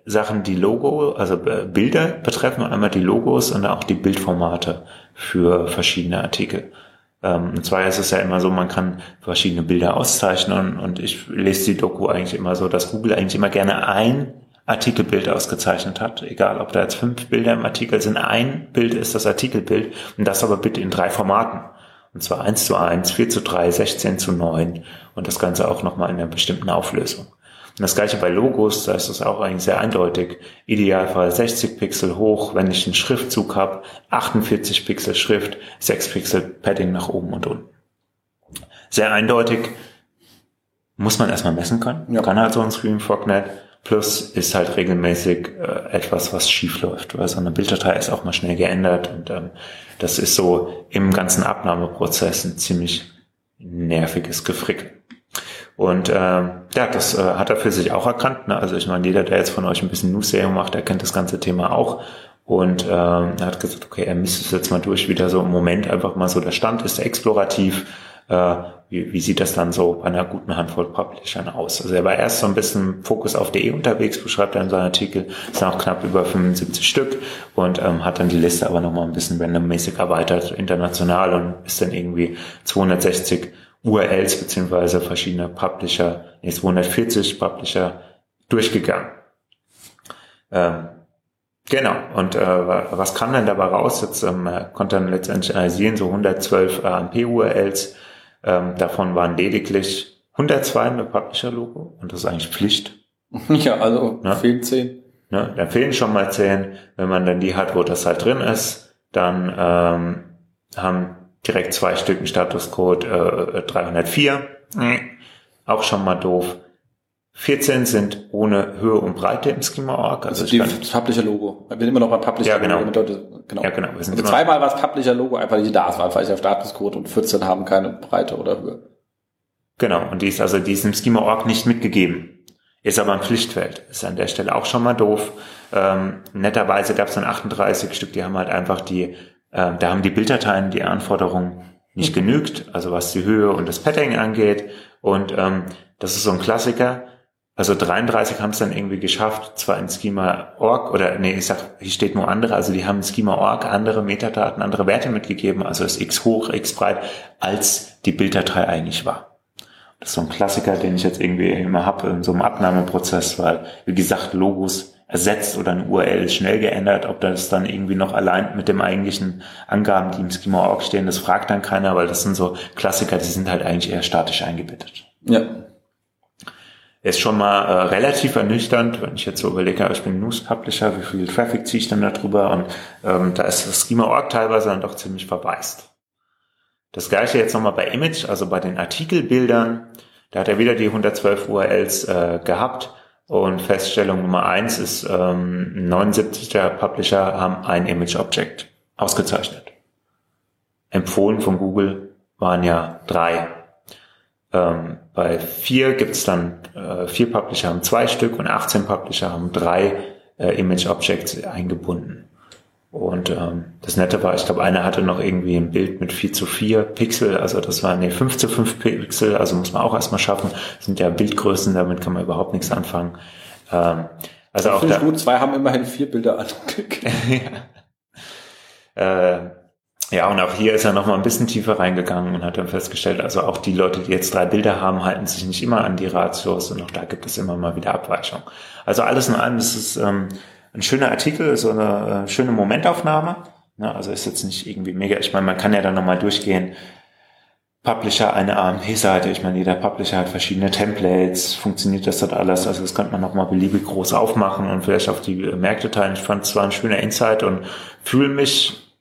Sachen, die Logo, also äh, Bilder betreffen, einmal die Logos und auch die Bildformate für verschiedene Artikel. Ähm, und zwar ist es ja immer so, man kann verschiedene Bilder auszeichnen und ich lese die Doku eigentlich immer so, dass Google eigentlich immer gerne ein Artikelbild ausgezeichnet hat. Egal, ob da jetzt fünf Bilder im Artikel sind. Ein Bild ist das Artikelbild und das aber bitte in drei Formaten. Und zwar 1 zu 1, 4 zu 3, 16 zu 9 und das Ganze auch nochmal in einer bestimmten Auflösung. Und das gleiche bei Logos, da ist es auch eigentlich sehr eindeutig. Idealfall 60 Pixel hoch, wenn ich einen Schriftzug habe, 48 Pixel Schrift, 6 Pixel Padding nach oben und unten. Sehr eindeutig, muss man erstmal messen können. Ja. Kann halt so ein Screen Frognet. Plus ist halt regelmäßig äh, etwas, was schief läuft, weil so eine Bilddatei ist auch mal schnell geändert und ähm, das ist so im ganzen Abnahmeprozess ein ziemlich nerviges Gefrickel. Und äh, ja, das äh, hat er für sich auch erkannt. Ne? Also ich meine, jeder, der jetzt von euch ein bisschen News-SEO macht, der kennt das ganze Thema auch. Und äh, er hat gesagt, okay, er misst es jetzt mal durch, wie da so im Moment einfach mal so der Stand ist, explorativ äh, wie, wie sieht das dann so bei einer guten Handvoll Publishern aus? Also er war erst so ein bisschen Fokus auf DE unterwegs, beschreibt er in seinem Artikel, es sind auch knapp über 75 Stück und ähm, hat dann die Liste aber nochmal ein bisschen randommäßig erweitert, international und ist dann irgendwie 260 URLs beziehungsweise verschiedene Publisher, nee, 240 Publisher durchgegangen. Ähm, Genau. Und äh, was kam denn dabei raus? Jetzt ähm, konnte dann letztendlich analysieren, so 112 AMP-URLs ähm, davon waren lediglich 102 mit Publisher-Logo und das ist eigentlich Pflicht. Ja, also ne? fehlen 10. Ne? Da fehlen schon mal 10. Wenn man dann die hat, wo das halt drin ist, dann ähm, haben direkt zwei Stücken Statuscode äh, 304. Mhm. Auch schon mal doof. 14 sind ohne Höhe und Breite im Schema.org. Also, also die, das Publisher-Logo. Wir sind immer noch beim Publisher-Logo. Ja, genau. Bedeutet, genau. Ja, genau. Also zweimal war das Publisher-Logo einfach nicht da. Es war einfach nicht auf Statuscode und 14 haben keine Breite oder Höhe. Genau. Und die ist also die ist im Schema.org nicht mitgegeben. Ist aber ein Pflichtfeld. Ist an der Stelle auch schon mal doof. Ähm, netterweise gab es dann 38 Stück, die haben halt einfach die, äh, da haben die Bilddateien die Anforderungen nicht mhm. genügt, also was die Höhe und das Padding angeht. Und ähm, das ist so ein Klassiker also 33 haben es dann irgendwie geschafft, zwar in Schema.org oder nee, ich sag, hier steht nur andere, also die haben Schema.org andere Metadaten, andere Werte mitgegeben, also ist x hoch, x breit, als die Bilddatei eigentlich war. Das ist so ein Klassiker, den ich jetzt irgendwie immer habe in so einem Abnahmeprozess, weil, wie gesagt, Logos ersetzt oder eine URL ist schnell geändert, ob das dann irgendwie noch allein mit dem eigentlichen Angaben, die im Schema.org stehen, das fragt dann keiner, weil das sind so Klassiker, die sind halt eigentlich eher statisch eingebettet. Ja, ist schon mal äh, relativ ernüchternd, wenn ich jetzt so überlege, ich bin News Publisher, wie viel Traffic ziehe ich dann da drüber und ähm, da ist das Schema.org teilweise dann doch ziemlich verwaist. Das gleiche jetzt nochmal bei Image, also bei den Artikelbildern, da hat er wieder die 112 URLs äh, gehabt und Feststellung Nummer eins ist, ähm, 79 der Publisher haben ein Image Object ausgezeichnet. Empfohlen von Google waren ja drei ähm, bei vier gibt es dann, äh, vier Publisher haben zwei Stück und 18 Publisher haben drei äh, Image Objects eingebunden. Und ähm, das Nette war, ich glaube, einer hatte noch irgendwie ein Bild mit 4 zu 4 Pixel, also das war nee, 5 zu 5 Pixel, also muss man auch erstmal schaffen. Das sind ja Bildgrößen, damit kann man überhaupt nichts anfangen. Ähm, also das auch da, gut, zwei haben immerhin vier Bilder angeklickt. ja. Äh, ja, und auch hier ist er nochmal ein bisschen tiefer reingegangen und hat dann festgestellt, also auch die Leute, die jetzt drei Bilder haben, halten sich nicht immer an die Ratios und auch da gibt es immer mal wieder Abweichungen. Also alles in allem ist es ähm, ein schöner Artikel, so eine äh, schöne Momentaufnahme. Ja, also ist jetzt nicht irgendwie mega, ich meine, man kann ja dann nochmal durchgehen, Publisher eine AMP-Seite. Ich meine, jeder Publisher hat verschiedene Templates. Funktioniert das dort alles? Also das könnte man nochmal beliebig groß aufmachen und vielleicht auf die Märkte teilen. Ich fand es zwar ein schöner Insight und fühle mich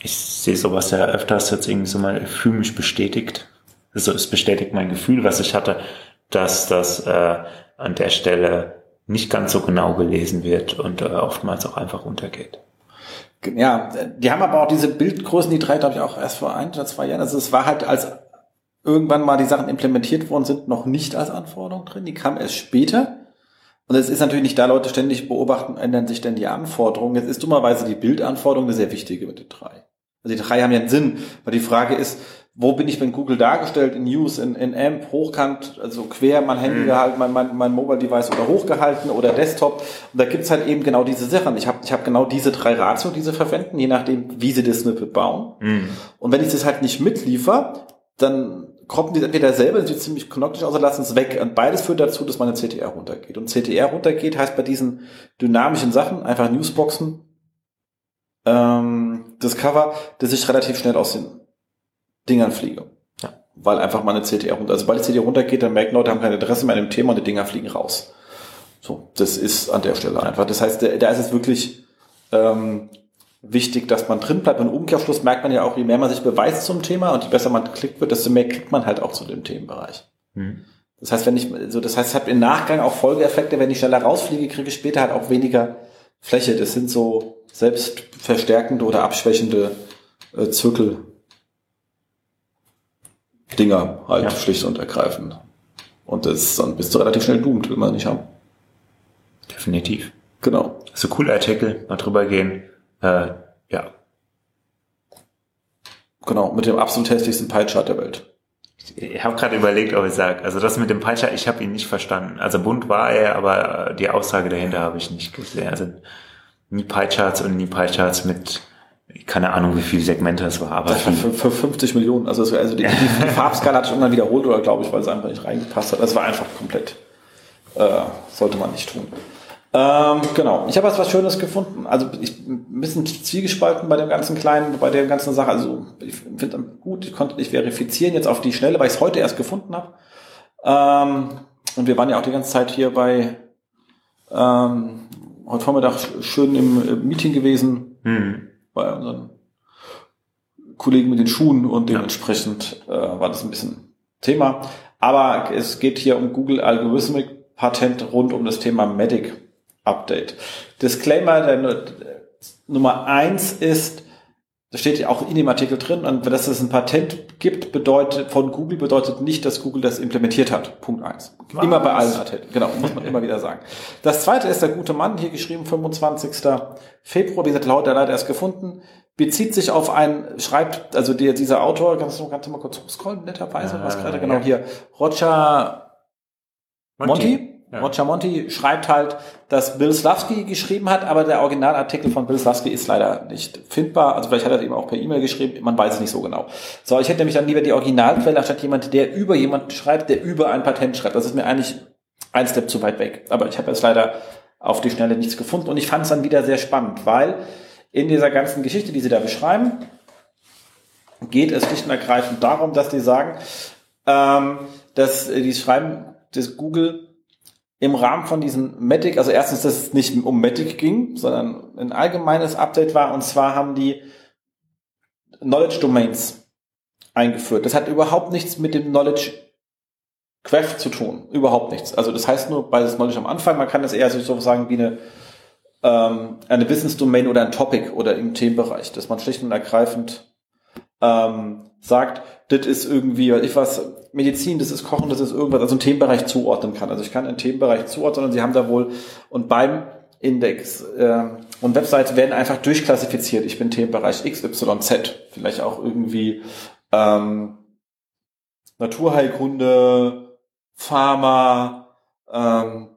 ich sehe sowas ja öfters jetzt irgendwie so mal, fühle mich bestätigt. Also es bestätigt mein Gefühl, was ich hatte, dass das äh, an der Stelle nicht ganz so genau gelesen wird und äh, oftmals auch einfach untergeht. Ja, die haben aber auch diese Bildgrößen, die drei, glaube ich, auch erst vor ein oder zwei Jahren. Also es war halt, als irgendwann mal die Sachen implementiert worden sind, noch nicht als Anforderung drin. Die kamen erst später. Und es ist natürlich nicht da, Leute ständig beobachten, ändern sich denn die Anforderungen. Jetzt ist dummerweise die Bildanforderung eine sehr wichtige mit den drei. Also die drei haben ja einen Sinn, weil die Frage ist, wo bin ich mit Google dargestellt? In News, in, in AMP, hochkant, also quer, mein Handy mhm. gehalten, mein, mein, mein Mobile Device oder hochgehalten oder Desktop. Und da gibt's halt eben genau diese Sachen. Ich habe ich hab genau diese drei Ratio, die sie verwenden, je nachdem, wie sie das Snippet bauen. Mhm. Und wenn ich das halt nicht mitliefer, dann kroppen die entweder selber, sind ziemlich knockisch aus, oder lassen es weg. Und beides führt dazu, dass meine CTR runtergeht. Und CTR runtergeht heißt bei diesen dynamischen Sachen, einfach Newsboxen, ähm, das Cover, dass ich relativ schnell aus den Dingern fliege. Ja. Weil einfach meine CTR runter, also weil die CTR runtergeht, dann merken Leute, haben kein Interesse mehr an dem Thema und die Dinger fliegen raus. So, das ist an der Stelle einfach. Das heißt, da ist es wirklich ähm, wichtig, dass man drin bleibt. Und im Umkehrschluss merkt man ja auch, je mehr man sich beweist zum Thema und je besser man klickt wird, desto mehr klickt man halt auch zu dem Themenbereich. Mhm. Das heißt, wenn ich, so, das heißt, es hat im Nachgang auch Folgeeffekte, wenn ich schneller rausfliege, kriege ich später halt auch weniger Fläche. Das sind so selbstverstärkende oder abschwächende äh, Zirkel Dinger halt ja. schlicht und ergreifend. Und das dann bist du relativ schnell doomed, will man nicht haben. Definitiv. Genau. So coole Artikel, mal drüber gehen. Äh, ja. Genau, mit dem absolut hässlichsten Pie-Chart der Welt. Ich habe gerade überlegt, ob ich sage, also das mit dem Pie-Chart, ich habe ihn nicht verstanden. Also bunt war er, aber die Aussage dahinter habe ich nicht gesehen. Also nie Pie-Charts und nie Pie-Charts mit keine Ahnung, wie viele Segmente es war, aber für, für 50 Millionen. Also, es, also die, die Farbskala hat sich irgendwann wiederholt oder glaube ich, weil es einfach nicht reingepasst hat. Das war einfach komplett, äh, sollte man nicht tun. Ähm, genau. Ich habe was, was Schönes gefunden. Also ich ein bisschen zwiegespalten bei dem ganzen kleinen, bei der ganzen Sache. Also ich finde gut, ich konnte nicht verifizieren jetzt auf die Schnelle, weil ich es heute erst gefunden habe. Ähm, und wir waren ja auch die ganze Zeit hier bei ähm, heute Vormittag schön im Meeting gewesen. Mhm bei unseren Kollegen mit den Schuhen und dementsprechend äh, war das ein bisschen Thema. Aber es geht hier um Google Algorithmic Patent rund um das Thema Medic Update. Disclaimer der Nummer eins ist, das steht ja auch in dem Artikel drin, und dass es ein Patent gibt, bedeutet, von Google bedeutet nicht, dass Google das implementiert hat. Punkt eins. Was? Immer bei allen Artikeln. Genau, muss man immer wieder sagen. Das zweite ist der gute Mann, hier geschrieben, 25. Februar, wie gesagt, laut der leider erst gefunden, bezieht sich auf einen, schreibt, also der, dieser Autor, kannst du, kannst du mal kurz hochscrollen, netterweise, was gerade, genau, ja. hier, Roger Monty, Monty ja. Roger Monti schreibt halt, dass Bill Slavsky geschrieben hat, aber der Originalartikel von Bill Slavsky ist leider nicht findbar. Also vielleicht hat er eben auch per E-Mail geschrieben, man weiß es nicht so genau. So, ich hätte nämlich dann lieber die Originalquelle anstatt jemand, der über jemanden schreibt, der über ein Patent schreibt. Das ist mir eigentlich ein Step zu weit weg. Aber ich habe jetzt leider auf die Schnelle nichts gefunden und ich fand es dann wieder sehr spannend, weil in dieser ganzen Geschichte, die sie da beschreiben, geht es schlicht und ergreifend darum, dass die sagen, ähm, dass die schreiben, dass Google im Rahmen von diesem Matic, also erstens, dass es nicht um Matic ging, sondern ein allgemeines Update war, und zwar haben die Knowledge Domains eingeführt. Das hat überhaupt nichts mit dem Knowledge Graph zu tun. Überhaupt nichts. Also das heißt nur bei das Knowledge am Anfang, man kann das eher so sagen wie eine, ähm, eine Business Domain oder ein Topic oder im Themenbereich, dass man schlicht und ergreifend ähm, sagt, das ist irgendwie, ich was, Medizin, das ist Kochen, das ist irgendwas, also einen Themenbereich zuordnen kann. Also ich kann einen Themenbereich zuordnen und sie haben da wohl, und beim Index äh, und Websites werden einfach durchklassifiziert. Ich bin Themenbereich XYZ, vielleicht auch irgendwie ähm, Naturheilkunde, Pharma, ähm,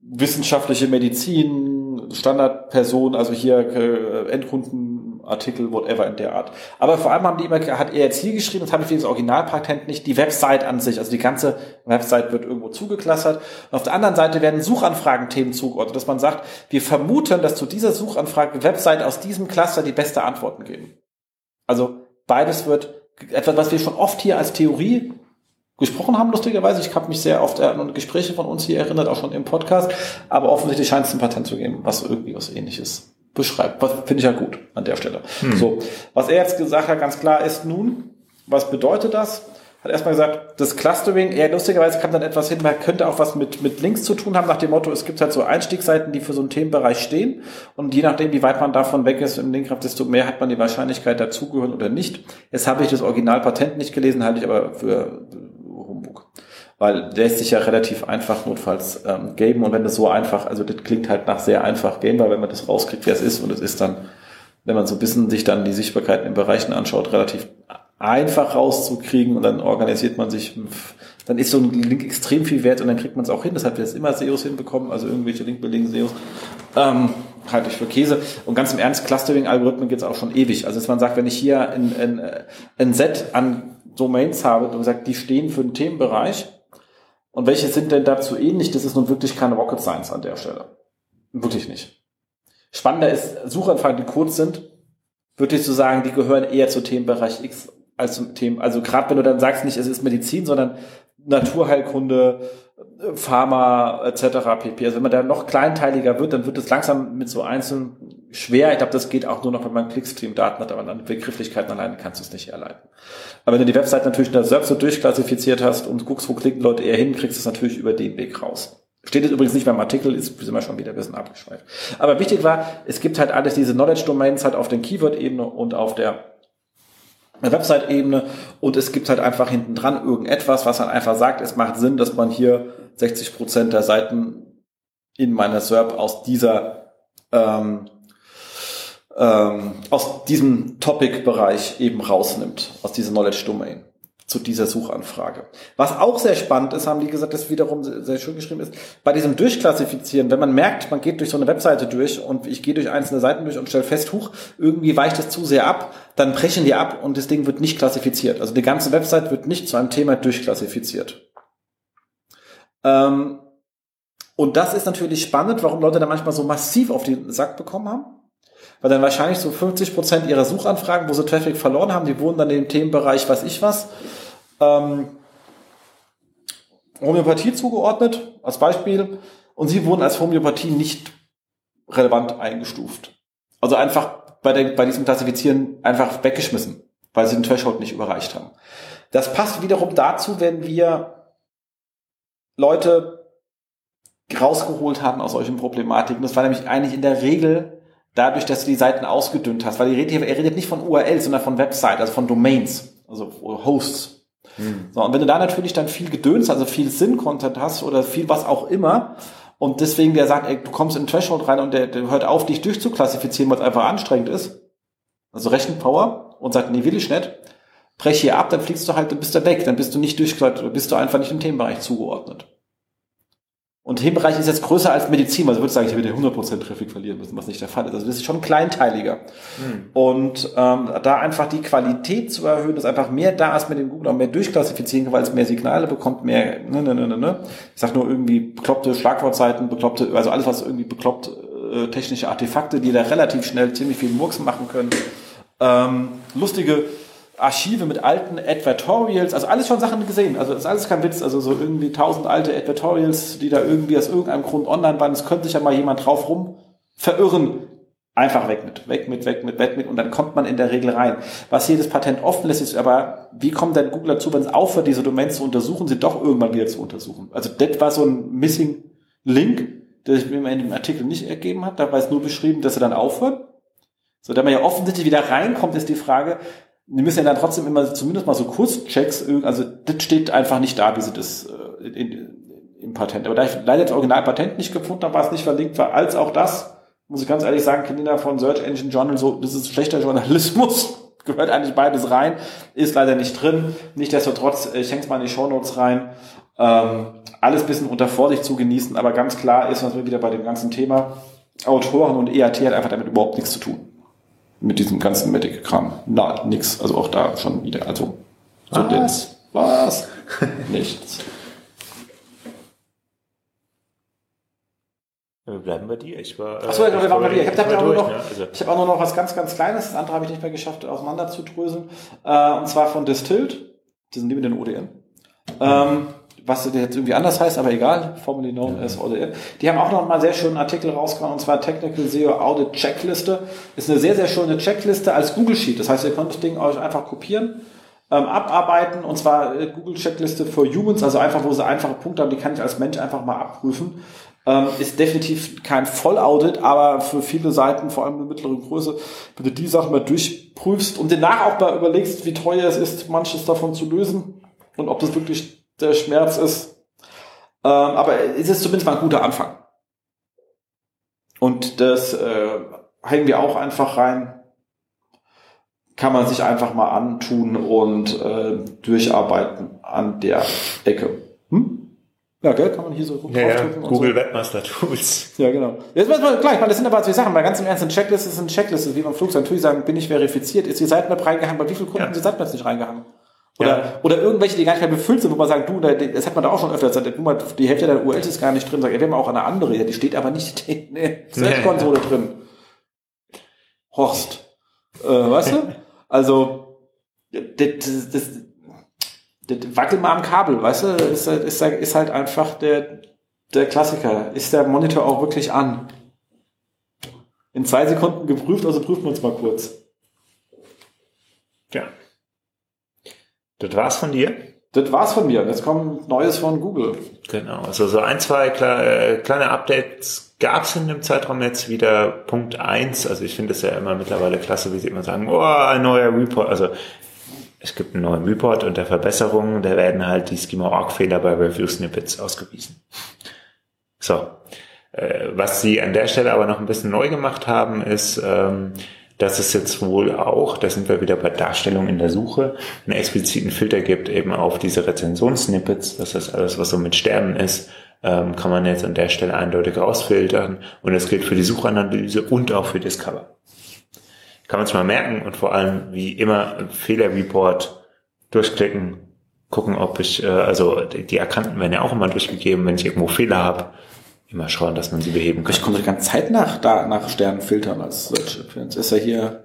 wissenschaftliche Medizin, Standardperson, also hier äh, Endkunden Artikel, whatever in der Art. Aber vor allem haben die immer, hat er jetzt hier geschrieben, das habe ich für das Originalpatent nicht, die Website an sich, also die ganze Website wird irgendwo zugeklassert. Und auf der anderen Seite werden Suchanfragen-Themen zugeordnet, dass man sagt, wir vermuten, dass zu dieser Suchanfrage Website aus diesem Cluster die beste Antworten geben. Also beides wird etwas, was wir schon oft hier als Theorie gesprochen haben, lustigerweise. Ich habe mich sehr oft an Gespräche von uns hier erinnert, auch schon im Podcast. Aber offensichtlich scheint es ein Patent zu geben, was irgendwie was ähnliches beschreibt. Was finde ich ja gut an der Stelle. Hm. So, was er jetzt gesagt hat, ganz klar ist nun, was bedeutet das? Hat erstmal gesagt, das Clustering, eher lustigerweise kam dann etwas hin, man könnte auch was mit, mit Links zu tun haben, nach dem Motto, es gibt halt so Einstiegsseiten, die für so einen Themenbereich stehen. Und je nachdem, wie weit man davon weg ist im Linkkraft, desto mehr hat man die Wahrscheinlichkeit dazugehören oder nicht. Jetzt habe ich das Originalpatent nicht gelesen, halte ich aber für weil der lässt sich ja relativ einfach notfalls ähm, geben und wenn das so einfach, also das klingt halt nach sehr einfach weil wenn man das rauskriegt, wer es ist und es ist dann, wenn man so ein bisschen sich dann die Sichtbarkeiten in Bereichen anschaut, relativ einfach rauszukriegen und dann organisiert man sich, dann ist so ein Link extrem viel wert und dann kriegt man es auch hin. Das hat wir jetzt immer SEOs hinbekommen, also irgendwelche Link-Building SEOs. Ähm, halte ich für Käse. Und ganz im Ernst, Clustering-Algorithmen geht es auch schon ewig. Also dass man sagt, wenn ich hier ein, ein, ein Set an Domains habe und gesagt, die stehen für einen Themenbereich und welche sind denn dazu ähnlich, das ist nun wirklich keine Rocket Science an der Stelle. Wirklich nicht. Spannender ist Suchanfragen, die kurz sind, würde ich so sagen, die gehören eher zu Themenbereich X als zum Themen. Also gerade wenn du dann sagst, nicht es ist Medizin, sondern Naturheilkunde, Pharma etc. pp. Also wenn man da noch kleinteiliger wird, dann wird es langsam mit so einzelnen schwer. Ich glaube, das geht auch nur noch, wenn man Clickstream-Daten hat, aber dann Begrifflichkeiten alleine kannst du es nicht herleiten. Aber wenn du die Website natürlich da selbst so durchklassifiziert hast und guckst, wo klicken Leute eher hin, kriegst du es natürlich über den Weg raus. Steht jetzt übrigens nicht beim Artikel, ist sind wir schon wieder ein bisschen abgeschweift. Aber wichtig war, es gibt halt alles diese Knowledge-Domains halt auf der Keyword-Ebene und auf der Website-Ebene und es gibt halt einfach hinten dran irgendetwas, was halt einfach sagt, es macht Sinn, dass man hier 60 Prozent der Seiten in meiner SERP aus dieser ähm, ähm, aus diesem Topic-Bereich eben rausnimmt, aus dieser Knowledge-Domain zu dieser Suchanfrage. Was auch sehr spannend ist, haben die gesagt, das wiederum sehr schön geschrieben ist, bei diesem Durchklassifizieren, wenn man merkt, man geht durch so eine Webseite durch und ich gehe durch einzelne Seiten durch und stelle fest, huch, irgendwie weicht es zu sehr ab, dann brechen die ab und das Ding wird nicht klassifiziert. Also die ganze Website wird nicht zu einem Thema durchklassifiziert. Ähm, und das ist natürlich spannend, warum Leute da manchmal so massiv auf den Sack bekommen haben weil dann wahrscheinlich so 50 Prozent ihrer Suchanfragen, wo sie Traffic verloren haben, die wohnen dann in dem Themenbereich, weiß ich was, ähm, Homöopathie zugeordnet, als Beispiel, und sie wurden als Homöopathie nicht relevant eingestuft. Also einfach bei, der, bei diesem Klassifizieren einfach weggeschmissen, weil sie den Threshold nicht überreicht haben. Das passt wiederum dazu, wenn wir Leute rausgeholt haben aus solchen Problematiken. Das war nämlich eigentlich in der Regel dadurch, dass du die Seiten ausgedünnt hast, weil er redet, nicht von URLs, sondern von Website, also von Domains, also Hosts. Hm. So, und wenn du da natürlich dann viel Gedöns, also viel Sinn-Content hast oder viel was auch immer, und deswegen der sagt, ey, du kommst in den Threshold rein und der, der hört auf, dich durchzuklassifizieren, weil es einfach anstrengend ist, also Rechenpower, und sagt, nee, will ich nicht, brech hier ab, dann fliegst du halt, dann bist du weg, dann bist du nicht durchgekleidet, bist du einfach nicht im Themenbereich zugeordnet. Und Themenbereich ist jetzt größer als Medizin, weil also würde sagen, ich würde 100% Traffic verlieren müssen, was nicht der Fall ist. Also das ist schon kleinteiliger. Mhm. Und ähm, da einfach die Qualität zu erhöhen, dass einfach mehr da ist mit dem Google, auch mehr durchklassifizieren kann, weil es mehr Signale bekommt, mehr, ne, ne, ne, ne, ne. Ich sag nur irgendwie bekloppte Schlagwortseiten, bekloppte, also alles, was irgendwie bekloppt, äh, technische Artefakte, die da relativ schnell ziemlich viel Murks machen können. Ähm, lustige Archive mit alten Advertorials, also alles schon Sachen gesehen. Also das ist alles kein Witz. Also so irgendwie tausend alte Advertorials, die da irgendwie aus irgendeinem Grund online waren. Es könnte sich ja mal jemand drauf rum verirren. Einfach weg mit, weg mit, weg mit, weg mit und dann kommt man in der Regel rein. Was jedes Patent offen lässt, ist aber, wie kommt denn Google dazu, wenn es aufhört, diese Domains zu untersuchen, sie doch irgendwann wieder zu untersuchen? Also das war so ein Missing Link, der sich mir in dem Artikel nicht ergeben hat. Da war es nur beschrieben, dass er dann aufhört. So, da man ja offensichtlich wieder reinkommt, ist die Frage, die müssen ja dann trotzdem immer zumindest mal so Kurzchecks, also das steht einfach nicht da, wie sie das äh, in, im Patent. Aber da ich leider das Originalpatent nicht gefunden habe, war es nicht verlinkt war, als auch das, muss ich ganz ehrlich sagen, Kinder von Search Engine Journal, so, das ist schlechter Journalismus, gehört eigentlich beides rein, ist leider nicht drin. Nichtsdestotrotz, ich hänge es mal in die Show Notes rein. Ähm, alles bisschen unter Vorsicht zu genießen, aber ganz klar ist, was wir wieder bei dem ganzen Thema Autoren und EAT hat einfach damit überhaupt nichts zu tun mit diesem ganzen Medic-Kram. Na, nix. Also auch da schon wieder. Also, so was? Was? Nichts. Wir bleiben bei dir. Ich war. Achso, äh, wir waren bei dir. Ich habe hab auch, nur noch, ne? also. ich hab auch nur noch was ganz, ganz Kleines. Das andere habe ich nicht mehr geschafft, auseinander zu dröseln. Äh, und zwar von Distilled. Die sind die mit den ODN. Ähm, was jetzt irgendwie anders heißt, aber egal, formerly known as ODN. Die haben auch noch mal sehr schönen Artikel rausgehauen, und zwar Technical SEO Audit Checkliste. Ist eine sehr, sehr schöne Checkliste als Google Sheet. Das heißt, ihr könnt das Ding euch einfach kopieren, ähm, abarbeiten, und zwar äh, Google Checkliste for Humans, also einfach, wo sie einfache Punkte haben, die kann ich als Mensch einfach mal abprüfen. Ähm, ist definitiv kein Vollaudit, aber für viele Seiten, vor allem in mittleren Größe, wenn du die Sachen mal durchprüfst und danach auch mal überlegst, wie teuer es ist, manches davon zu lösen und ob das wirklich der Schmerz ist. Ähm, aber es ist zumindest mal ein guter Anfang. Und das äh, hängen wir auch einfach rein. Kann man sich einfach mal antun und äh, durcharbeiten an der Ecke. Hm? Ja, gell, kann man hier so ja, ja. Google so. Webmaster Tools. Ja, genau. Jetzt müssen wir gleich, weil das sind aber zwei Sachen, weil ganz im Ernst, eine Checkliste ist eine Checkliste, wie beim Flugzeug. Natürlich sagen, bin ich verifiziert, ist die Sitemap reingehangen, bei wie vielen Kunden ja. ist die Sitemap nicht reingehangen? Oder, Ja. oder irgendwelche, die gar nicht mehr befüllt sind, wo man sagt, du, da- das hat man da auch schon öfter gesagt, mal, die Hälfte der URLs ist gar nicht drin, sagt, ja, wir haben auch eine andere, die steht aber nicht in der Search-Konsole drin. Horst. Äh, weißt du? Also, das, das, das, das wackel mal am Kabel, weißt du? Ist, halt- ist, halt- ist halt einfach der, der Klassiker. Ist der Monitor auch wirklich an? In zwei Sekunden geprüft, also prüfen wir uns mal kurz. Ja. Das war's von dir? Das war's von mir. Jetzt kommt Neues von Google. Genau, also so ein, zwei äh, kleine Updates gab's in dem Zeitraum jetzt wieder. Punkt eins, also ich finde es ja immer mittlerweile klasse, wie sie immer sagen, oh, ein neuer Report. Also es gibt einen neuen Report und der Verbesserungen, da werden halt die Schema-Org-Fehler bei Review-Snippets ausgewiesen. So, äh, was sie an der Stelle aber noch ein bisschen neu gemacht haben, ist, ähm, dass es jetzt wohl auch, da sind wir wieder bei Darstellung in der Suche, einen expliziten Filter gibt eben auf diese Rezensionssnippets, das heißt alles, was so mit Sternen ist, ähm, kann man jetzt an der Stelle eindeutig rausfiltern. Und das gilt für die Suchanalyse und auch für Discover. Kann man sich mal merken und vor allem wie immer Fehlerreport durchklicken, gucken, ob ich, äh, also die Erkannten werden ja auch immer durchgegeben, wenn ich irgendwo Fehler habe, immer schauen, dass man sie beheben kann. Ich konnte die ganze Zeit nach, da, nach Sternen filtern als Search Appearance. Ist ja hier,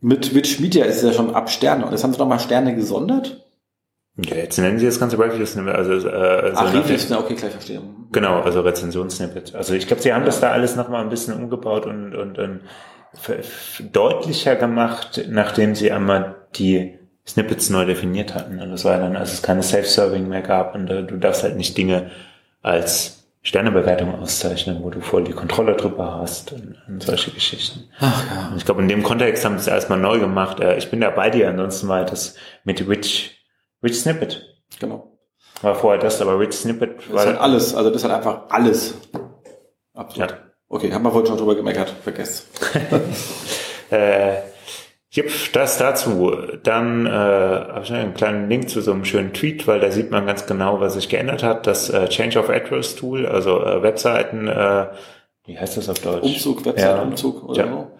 mit Witch Media ist es ja schon ab Sterne. Und jetzt haben sie nochmal Sterne gesondert. Ja, jetzt nennen sie das ganze Reviews, also, äh, so Ach, Reviews, okay, gleich verstehe. Genau, also Rezensionssnippet. Also ich glaube, sie haben das da alles nochmal ein bisschen umgebaut und, und, und deutlicher gemacht, nachdem sie einmal die Snippets neu definiert hatten. Und das war dann, als es keine Self-Serving mehr gab und äh, du darfst halt nicht Dinge als Sternebewertung auszeichnen, wo du voll die Kontrolle drüber hast und, und solche Geschichten. Ach ja. Und ich glaube, in dem Kontext haben sie es erstmal neu gemacht. Äh, Ich bin da bei dir, ansonsten war das mit Rich, Rich Snippet. Genau. War vorher das, aber Rich Snippet Das ist war halt alles. Also das ist halt einfach alles. Absolut. Ja. Okay, haben wir vorhin schon drüber gemeckert. Vergesst. Äh, jupp, das dazu. Dann äh, habe ich noch einen kleinen Link zu so einem schönen Tweet, weil da sieht man ganz genau, was sich geändert hat. Das äh, Change of Address Tool, also äh, Webseiten, äh, wie heißt das auf Deutsch? Umzug, Website, Ja. Umzug oder Ja. so.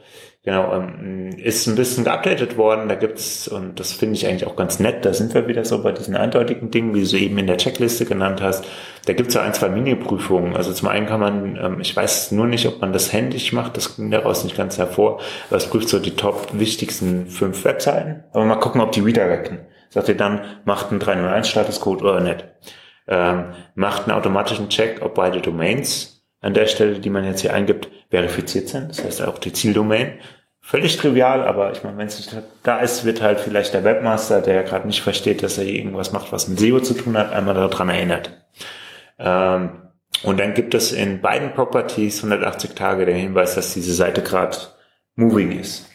Genau, ähm, ist ein bisschen geupdatet worden. Da gibt's und das finde ich eigentlich auch ganz nett, da sind wir wieder so bei diesen eindeutigen Dingen, wie du eben in der Checkliste genannt hast. Da gibt's ja ein, zwei Mini-Prüfungen. Also zum einen kann man, ähm, ich weiß nur nicht, ob man das händisch macht, das ging daraus nicht ganz hervor, aber es prüft so die top wichtigsten fünf Webseiten. Aber mal gucken, ob die redirecten. Sagt ihr dann, macht einen 301-Statuscode oder nicht. Ähm, macht einen automatischen Check, ob beide Domains an der Stelle, die man jetzt hier eingibt, verifiziert sind. Das heißt auch die Zieldomain. Völlig trivial, aber ich meine, wenn es nicht da ist, wird halt vielleicht der Webmaster, der gerade nicht versteht, dass er hier irgendwas macht, was mit SEO zu tun hat, einmal daran erinnert. Ähm, und dann gibt es in beiden Properties 180 Tage den Hinweis, dass diese Seite gerade moving ist.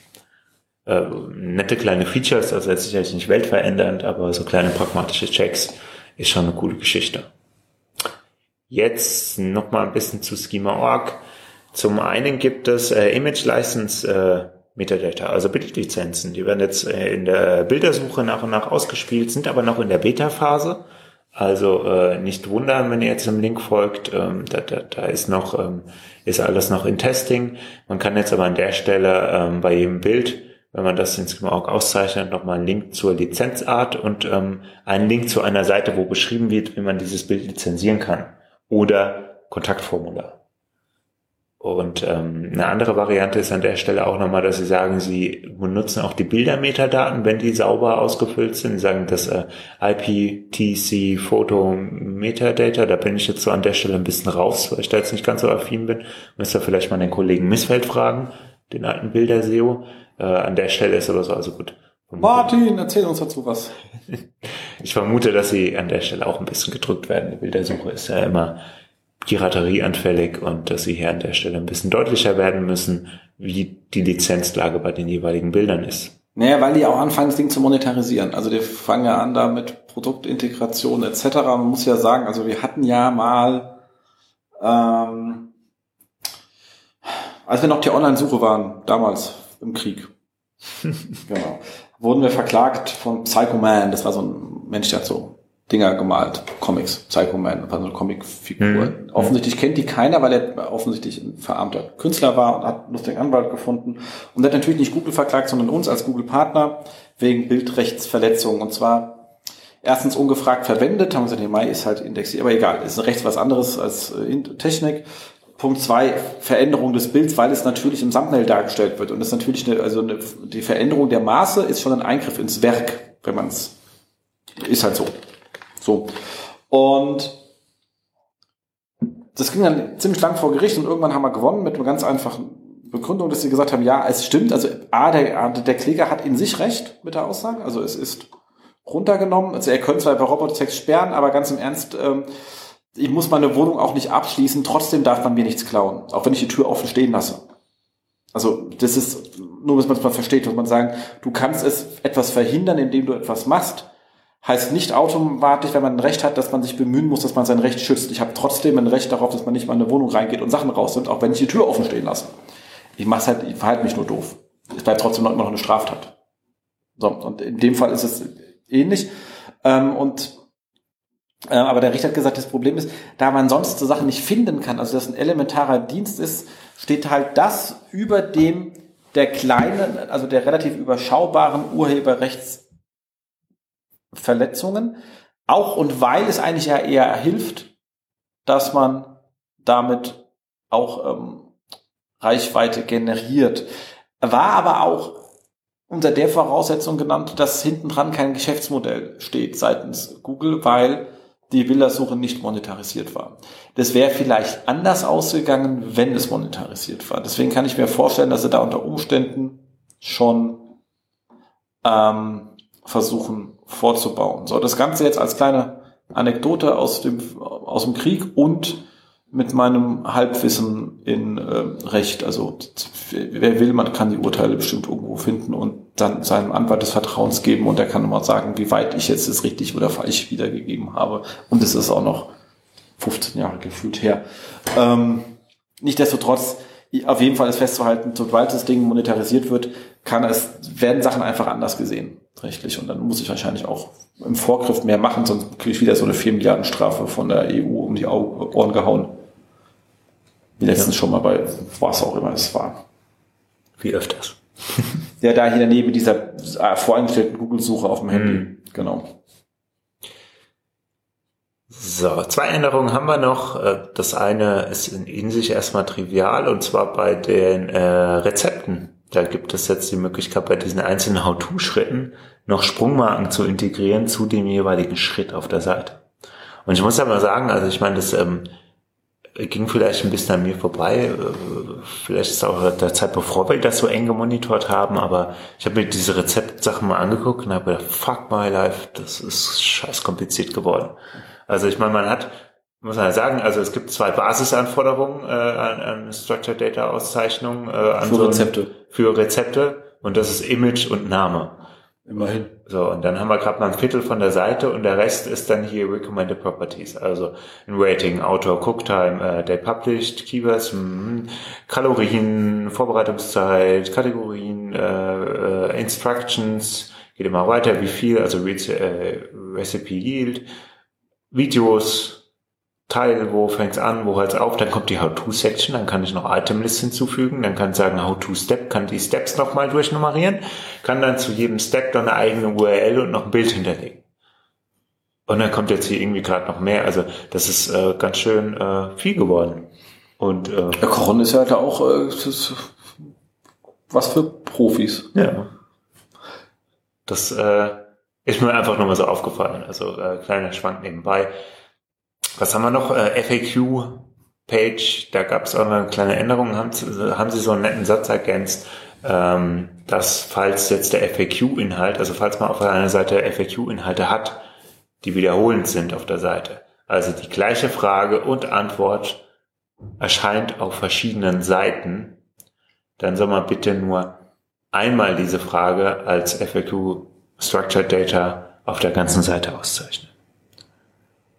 Äh, nette kleine Features, also jetzt sicherlich nicht weltverändernd, aber so kleine pragmatische Checks ist schon eine coole Geschichte. Jetzt noch mal ein bisschen zu Schema.org. Zum einen gibt es äh, Image License äh, Metadata, also Bildlizenzen. Die werden jetzt äh, in der Bildersuche nach und nach ausgespielt, sind aber noch in der Beta-Phase. Also äh, nicht wundern, wenn ihr jetzt dem Link folgt. Ähm, da, da, da ist noch ähm, ist alles noch in Testing. Man kann jetzt aber an der Stelle ähm, bei jedem Bild, wenn man das in Schema.org auszeichnet, nochmal einen Link zur Lizenzart und ähm, einen Link zu einer Seite, wo beschrieben wird, wie man dieses Bild lizenzieren kann oder Kontaktformular. Und ähm, eine andere Variante ist an der Stelle auch nochmal, dass sie sagen, sie benutzen auch die Bildermetadaten, wenn die sauber ausgefüllt sind. Sie sagen das äh, IPTC Photo Metadata, da bin ich jetzt so an der Stelle ein bisschen raus, weil ich da jetzt nicht ganz so affin bin. Müsst ihr vielleicht mal den Kollegen Missfeld fragen, den alten Bilder-SEO. Äh, an der Stelle ist aber so, also gut. Martin, erzähl uns dazu was. Ich vermute, dass sie an der Stelle auch ein bisschen gedrückt werden. Die Bildersuche ist ja immer piraterieanfällig und dass sie hier an der Stelle ein bisschen deutlicher werden müssen, wie die Lizenzlage bei den jeweiligen Bildern ist. Naja, weil die auch anfangen, das Ding zu monetarisieren. Also die fangen ja an da mit Produktintegration etc. Man muss ja sagen, also wir hatten ja mal, ähm, als wir noch die Online-Suche waren, damals im Krieg, genau, wurden wir verklagt von Psycho Man. Das war so ein Mensch, der hat so Dinger gemalt, Comics, Psycho Man, war so eine Comicfigur. Mhm. Offensichtlich kennt die keiner, weil er offensichtlich ein verarmter Künstler war und hat einen lustigen Anwalt gefunden. Und der hat natürlich nicht Google verklagt, sondern uns als Google-Partner wegen Bildrechtsverletzungen. Und zwar erstens ungefragt verwendet, haben gesagt, nee, Mai ist halt indexiert, aber egal, ist rechts was anderes als äh, Technik. Punkt zwei, Veränderung des Bilds, weil es natürlich im Thumbnail dargestellt wird. Und das ist natürlich eine, also eine, die Veränderung der Maße ist schon ein Eingriff ins Werk, wenn man es, ist halt so. So. Und das ging dann ziemlich lang vor Gericht und irgendwann haben wir gewonnen mit einer ganz einfachen Begründung, dass sie gesagt haben, ja, es stimmt, also A, der, der Kläger hat in sich recht mit der Aussage, also es ist runtergenommen, also er könnte zwar bei Robotext sperren, aber ganz im Ernst, ähm, ich muss meine Wohnung auch nicht abschließen, trotzdem darf man mir nichts klauen, auch wenn ich die Tür offen stehen lasse. Also das ist, nur dass man es mal versteht, muss man sagen, du kannst es etwas verhindern, indem du etwas machst, heißt nicht automatisch, wenn man ein Recht hat, dass man sich bemühen muss, dass man sein Recht schützt. Ich habe trotzdem ein Recht darauf, dass man nicht mal in eine Wohnung reingeht und Sachen rausnimmt, auch wenn ich die Tür offen stehen lasse. Ich mach's halt, ich verhalte mich nur doof. Es bleibt trotzdem noch immer noch eine Straftat. So, und in dem Fall ist es ähnlich. Ähm, und aber der Richter hat gesagt, das Problem ist, da man sonst so Sachen nicht finden kann, also das ein elementarer Dienst ist, steht halt das über dem der kleinen, also der relativ überschaubaren Urheberrechts Verletzungen. Auch und weil es eigentlich ja eher hilft, dass man damit auch ähm, Reichweite generiert. War aber auch unter der Voraussetzung genannt, dass hinten dran kein Geschäftsmodell steht seitens Google, weil die Bildersuche nicht monetarisiert war. Das wäre vielleicht anders ausgegangen, wenn es monetarisiert war. Deswegen kann ich mir vorstellen, dass sie da unter Umständen schon ähm, versuchen vorzubauen. So, das Ganze jetzt als kleine Anekdote aus dem, aus dem Krieg und mit meinem Halbwissen in äh, Recht. Also wer will, man kann die Urteile bestimmt irgendwo finden und dann seinem Anwalt des Vertrauens geben und der kann mal sagen, wie weit ich jetzt es richtig oder falsch wiedergegeben habe. Und es ist auch noch 15 Jahre gefühlt her. Ähm, Nichtsdestotrotz, auf jeden Fall ist festzuhalten, sobald das Ding monetarisiert wird, kann es, werden Sachen einfach anders gesehen rechtlich. Und dann muss ich wahrscheinlich auch im Vorgriff mehr machen, sonst kriege ich wieder so eine 4 Milliarden Strafe von der EU um die Ohren gehauen. Wie letztens ja. schon mal bei was auch immer es war. Wie öfters. ja, da hier daneben dieser äh, voreingestellten Google-Suche auf dem Handy. Mhm. Genau. So, zwei Änderungen haben wir noch. Äh, das eine ist in sich erstmal trivial und zwar bei den äh, Rezepten. Da gibt es jetzt die Möglichkeit, bei diesen einzelnen How-To-Schritten noch Sprungmarken zu integrieren zu dem jeweiligen Schritt auf der Seite. Und ich muss aber sagen, also ich meine, das ähm, ging vielleicht ein bisschen an mir vorbei. Äh, vielleicht ist auch der Zeit, bevor wir das so eng gemonitort haben, aber ich habe mir diese Rezeptsachen mal angeguckt und habe gedacht, fuck my life, das ist scheiß kompliziert geworden. Also ich meine, man hat muss man ja sagen, also es gibt zwei Basisanforderungen äh, an, an Structured Data Auszeichnung äh, an für so Rezepte. Für Rezepte und das ist Image und Name. Immerhin. So, und dann haben wir gerade mal ein Viertel von der Seite und der Rest ist dann hier Recommended Properties. Also ein Rating, Autor, Cooktime, äh, Day Published, Keywords, mh, hm, Kalorien, Vorbereitungszeit, Kategorien, äh, äh, Instructions, geht immer weiter, wie viel, also Re äh, Recipe Yield, Videos, Teil, wo fängt's an, wo hört's auf, dann kommt die How-To-Section, dann kann ich noch Item-List hinzufügen, dann kann ich sagen How-To-Step, kann die Steps nochmal durchnummerieren, kann dann zu jedem Step dann eine eigene URL und noch ein Bild hinterlegen. Und dann kommt jetzt hier irgendwie gerade noch mehr, also das ist äh, ganz schön äh, viel geworden. Und äh, ja, Kochen ist ja halt auch äh, was für Profis. Ja. Das äh, ist mir einfach nur mal so aufgefallen, also äh, kleiner Schwank nebenbei. Was haben wir noch? Äh, FAQ-Page, da gab es auch eine kleine Änderung, haben, haben sie so einen netten Satz ergänzt, ähm, dass falls jetzt der FAQ-Inhalt, also falls man auf einer Seite FAQ-Inhalte hat, die wiederholend sind auf der Seite, also die gleiche Frage und Antwort erscheint auf verschiedenen Seiten, dann soll man bitte nur einmal diese Frage als FAQ Structured Data auf der ganzen Seite auszeichnen.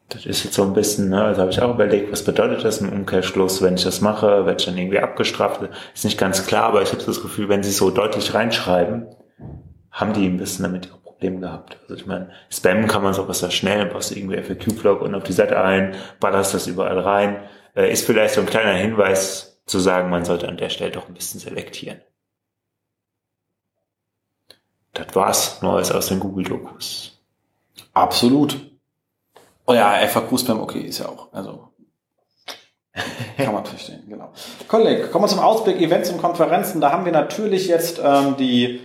Das ist jetzt so ein bisschen, ne, also habe ich auch überlegt, was bedeutet das im Umkehrschluss, wenn ich das mache, werde ich dann irgendwie abgestraft. Ist nicht ganz klar, aber ich habe das Gefühl, wenn sie so deutlich reinschreiben, haben die ein bisschen damit ihre Probleme gehabt. Also ich meine, Spam kann man sowas da schnell, baust irgendwie FAQ-Blog und auf die Seite ein, ballerst das überall rein. Äh, ist vielleicht so ein kleiner Hinweis zu sagen, man sollte an der Stelle doch ein bisschen selektieren. Das war's, Neues aus den Google-Dokus. Absolut. Oh ja, FAQ-Spam, okay, ist ja auch. Also kann man verstehen, genau. Kolleg, kommen wir zum Ausblick Events und Konferenzen. Da haben wir natürlich jetzt ähm, die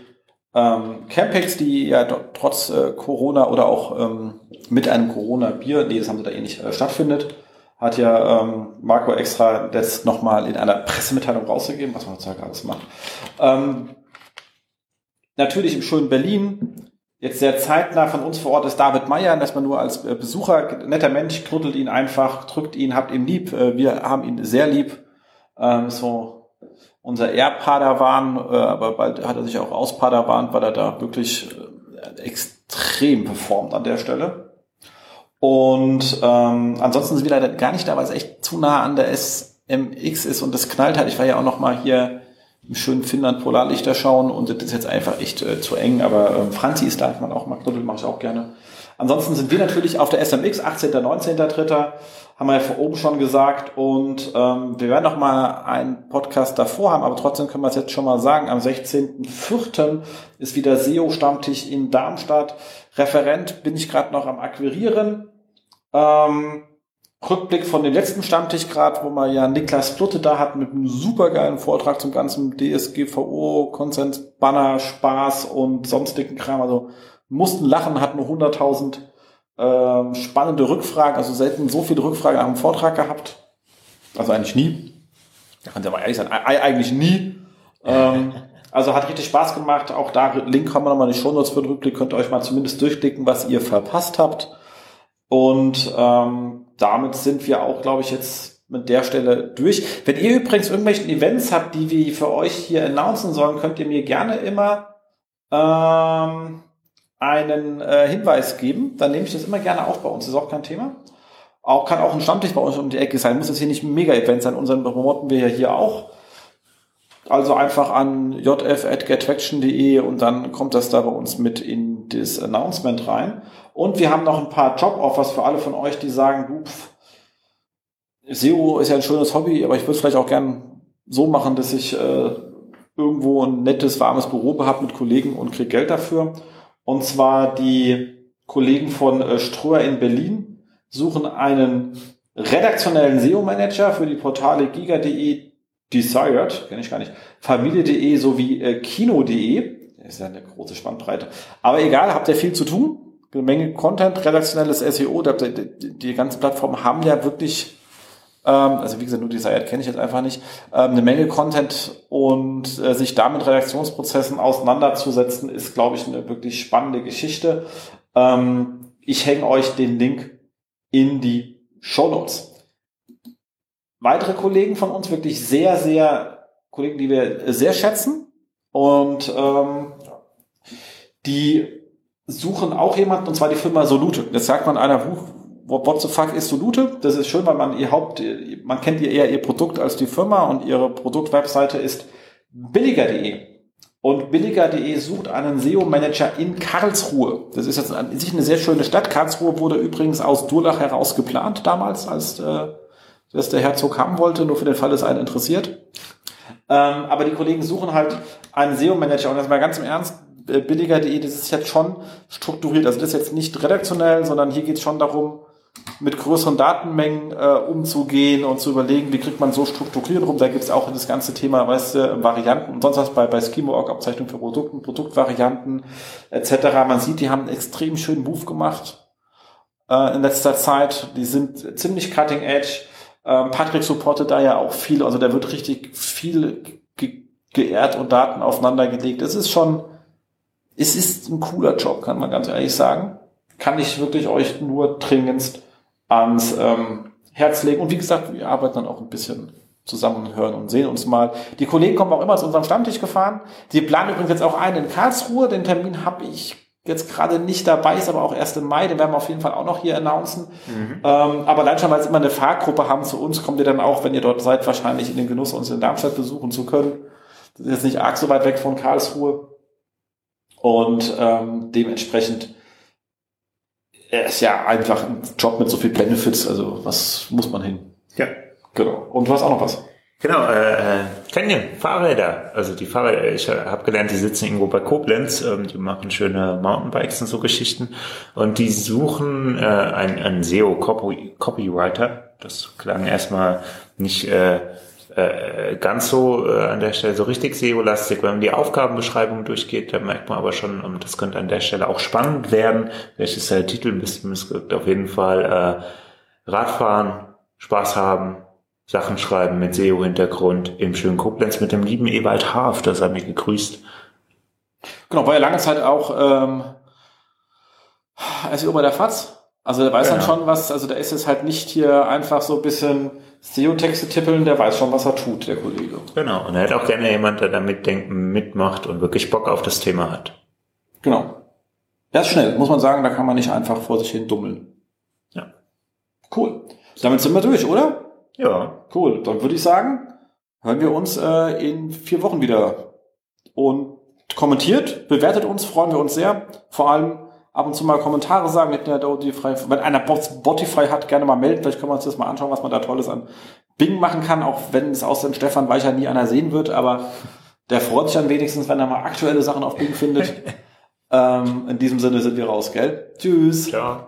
ähm, Campings, die ja trotz äh, Corona oder auch ähm, mit einem Corona-Bier, nee, das haben sie da eh nicht, äh, stattfindet, hat ja ähm, Marco extra jetzt nochmal in einer Pressemitteilung rausgegeben, was man heutzutage alles macht. Ähm, natürlich im schönen Berlin. Jetzt sehr zeitnah von uns vor Ort ist David Meyer, dass man nur als äh, Besucher, netter Mensch, knuddelt ihn einfach, drückt ihn, habt ihn lieb. Äh, wir haben ihn sehr lieb. Ähm, so unser Air-Padawan, äh, aber bald hat er sich auch aus-Padawan, weil er da wirklich extrem performt an der Stelle. Und ähm, ansonsten sind wir leider gar nicht da, weil es echt zu nah an der SMX ist und das knallt halt. Ich war ja auch noch mal hier im schönen Finnland Polarlichter schauen und das ist jetzt einfach echt äh, zu eng. Aber ähm, Franzi ist da, ich man auch mal knuddel, mache ich auch gerne. Ansonsten sind wir natürlich auf der SMX, 18., 19.3., haben wir ja vor oben schon gesagt. Und ähm, wir werden noch mal einen Podcast davor haben, aber trotzdem können wir es jetzt schon mal sagen. Am 16.04. ist wieder SEO-Stammtisch in Darmstadt. Referent bin ich gerade noch am Akquirieren. Ähm, Rückblick von dem letzten Stammtisch gerade, wo man ja Niklas Plutte da hat mit einem supergeilen Vortrag zum ganzen DSGVO, Konsens, Banner, Spaß und sonstigen Kram. Also mussten lachen, hatten nur 100.000 äh, spannende Rückfragen, also selten so viele Rückfragen nach dem Vortrag gehabt. Also eigentlich nie. Kann ja mal ehrlich sein, eigentlich nie. Ähm, also hat richtig Spaß gemacht. Auch da, Link haben wir nochmal in die Show Notes für den Rückblick. Könnt ihr euch mal zumindest durchklicken, was ihr verpasst habt. Und ähm, damit sind wir auch, glaube ich, jetzt mit der Stelle durch. Wenn ihr übrigens irgendwelche Events habt, die wir für euch hier announcen sollen, könnt ihr mir gerne immer ähm, einen äh, Hinweis geben, dann nehme ich das immer gerne auf bei uns. Das ist auch kein Thema. Auch kann auch ein Stammtisch bei uns um die Ecke sein. Muss jetzt hier nicht ein Mega-Event sein. Unseren promoten wir ja hier auch. Also einfach an jf.gettraction.de und dann kommt das da bei uns mit in das Announcement rein. Und wir haben noch ein paar Job-Offers für alle von euch, die sagen, du, pff, SEO ist ja ein schönes Hobby, aber ich würde es vielleicht auch gern so machen, dass ich äh, irgendwo ein nettes, warmes Büro habe mit Kollegen und kriege Geld dafür. Und zwar die Kollegen von äh, Ströer in Berlin suchen einen redaktionellen SEO-Manager für die Portale giga.de, Desired, kenne ich gar nicht, Familie.de sowie äh, Kino.de. Ist ja eine große Spannbreite. Aber egal, habt ihr viel zu tun. Eine Menge Content, redaktionelles SEO. Die, die ganzen Plattformen haben ja wirklich ähm, also wie gesagt, nur Desired kenne ich jetzt einfach nicht, ähm, eine Menge Content und äh, sich damit Redaktionsprozessen auseinanderzusetzen, ist, glaube ich, eine wirklich spannende Geschichte. Ähm, ich hänge euch den Link in die Show Notes. Weitere Kollegen von uns, wirklich sehr, sehr Kollegen, die wir sehr schätzen und ähm, die suchen auch jemanden, und zwar die Firma Solute. Jetzt sagt man einer, what the fuck ist Solute? Das ist schön, weil man ihr Haupt, man kennt ihr eher ihr Produkt als die Firma und ihre Produktwebseite ist billiger.de. Und billiger.de sucht einen SEO-Manager in Karlsruhe. Das ist jetzt an sich eine sehr schöne Stadt. Karlsruhe wurde übrigens aus Durlach heraus geplant damals, als äh, das der Herzog haben wollte, nur für den Fall, es einen interessiert. Ähm, aber die Kollegen suchen halt einen SEO-Manager. Und das mal ganz im Ernst, billiger.de, das ist jetzt schon strukturiert. Also das ist jetzt nicht redaktionell, sondern hier geht es schon darum, mit größeren Datenmengen äh, umzugehen und zu überlegen, wie kriegt man so strukturiert rum. Da gibt es auch das ganze Thema, weißt du, Varianten und sonst was bei, bei Schemo.org, Abzeichnung für Produkten, Produktvarianten etc. Man sieht, die haben einen extrem schönen Move gemacht äh, in letzter Zeit. Die sind ziemlich cutting edge. Ähm, Patrick supportet da ja auch viel, also da wird richtig viel geehrt und Daten aufeinander gelegt. Es ist schon, es ist ein cooler Job, kann man ganz ehrlich sagen kann ich wirklich euch nur dringendst ans ähm, Herz legen. Und wie gesagt, wir arbeiten dann auch ein bisschen zusammen hören und sehen uns mal. Die Kollegen kommen auch immer zu unserem Stammtisch gefahren. Sie planen übrigens jetzt auch einen in Karlsruhe. Den Termin habe ich jetzt gerade nicht dabei, ist aber auch erst im Mai. Den werden wir auf jeden Fall auch noch hier announcen. Mhm. Ähm, aber allein schon, weil sie immer eine Fahrgruppe haben zu uns, kommt ihr dann auch, wenn ihr dort seid, wahrscheinlich in den Genuss, uns in Darmstadt besuchen zu können. Das ist jetzt nicht arg so weit weg von Karlsruhe. Und ähm, dementsprechend er ist ja einfach ein Job mit so viel Benefits, also was muss man hin? Ja. Genau. Und du hast auch noch was. Genau, äh, Canyon, Fahrräder. Also die Fahrräder, ich äh, habe gelernt, die sitzen irgendwo bei Koblenz, ähm, die machen schöne Mountainbikes und so Geschichten. Und die suchen äh, einen, einen SEO-Copywriter. Das klang erstmal nicht äh, äh, ganz so äh, an der Stelle so richtig SEO-lastig. Wenn man die Aufgabenbeschreibung durchgeht, dann merkt man aber schon, um, das könnte an der Stelle auch spannend werden. Vielleicht ist Titel ein bisschen missglückt. Auf jeden Fall äh, Radfahren, Spaß haben, Sachen schreiben mit SEO-Hintergrund im schönen Koblenz mit dem lieben Ewald Haaf, das hat mich gegrüßt. Genau, war ja lange Zeit auch ähm, SEO bei der FAZ. Also der weiß ja. dann schon was, also der ist jetzt halt nicht hier einfach so ein bisschen SEO-Texte tippeln, der weiß schon, was er tut, der Kollege. Genau, und er hat auch gerne jemand, der da mitdenken, mitmacht und wirklich Bock auf das Thema hat. Genau. Er ist schnell, muss man sagen, da kann man nicht einfach vor sich hin dummeln. Ja. Cool. Damit sind wir durch, oder? Ja. Cool. Dann würde ich sagen, hören wir uns äh, in vier Wochen wieder. Und kommentiert, bewertet uns, freuen wir uns sehr. Vor allem ab und zu mal Kommentare sagen, wenn einer Spotify hat, gerne mal melden. Vielleicht können wir uns das mal anschauen, was man da Tolles an Bing machen kann, auch wenn es außer dem Stefan Weicher nie einer sehen wird, aber der freut sich dann wenigstens, wenn er mal aktuelle Sachen auf Bing findet. ähm, in diesem Sinne sind wir raus, gell? Tschüss. Ciao.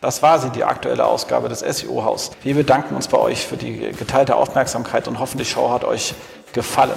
Das war sie, die aktuelle Ausgabe des SEO-Haus. Wir bedanken uns bei euch für die geteilte Aufmerksamkeit und hoffen, die Show hat euch gefallen.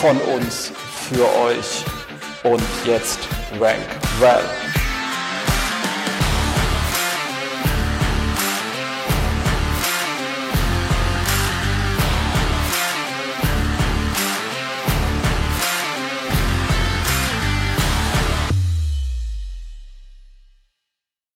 von uns für euch. Und jetzt Rank Well.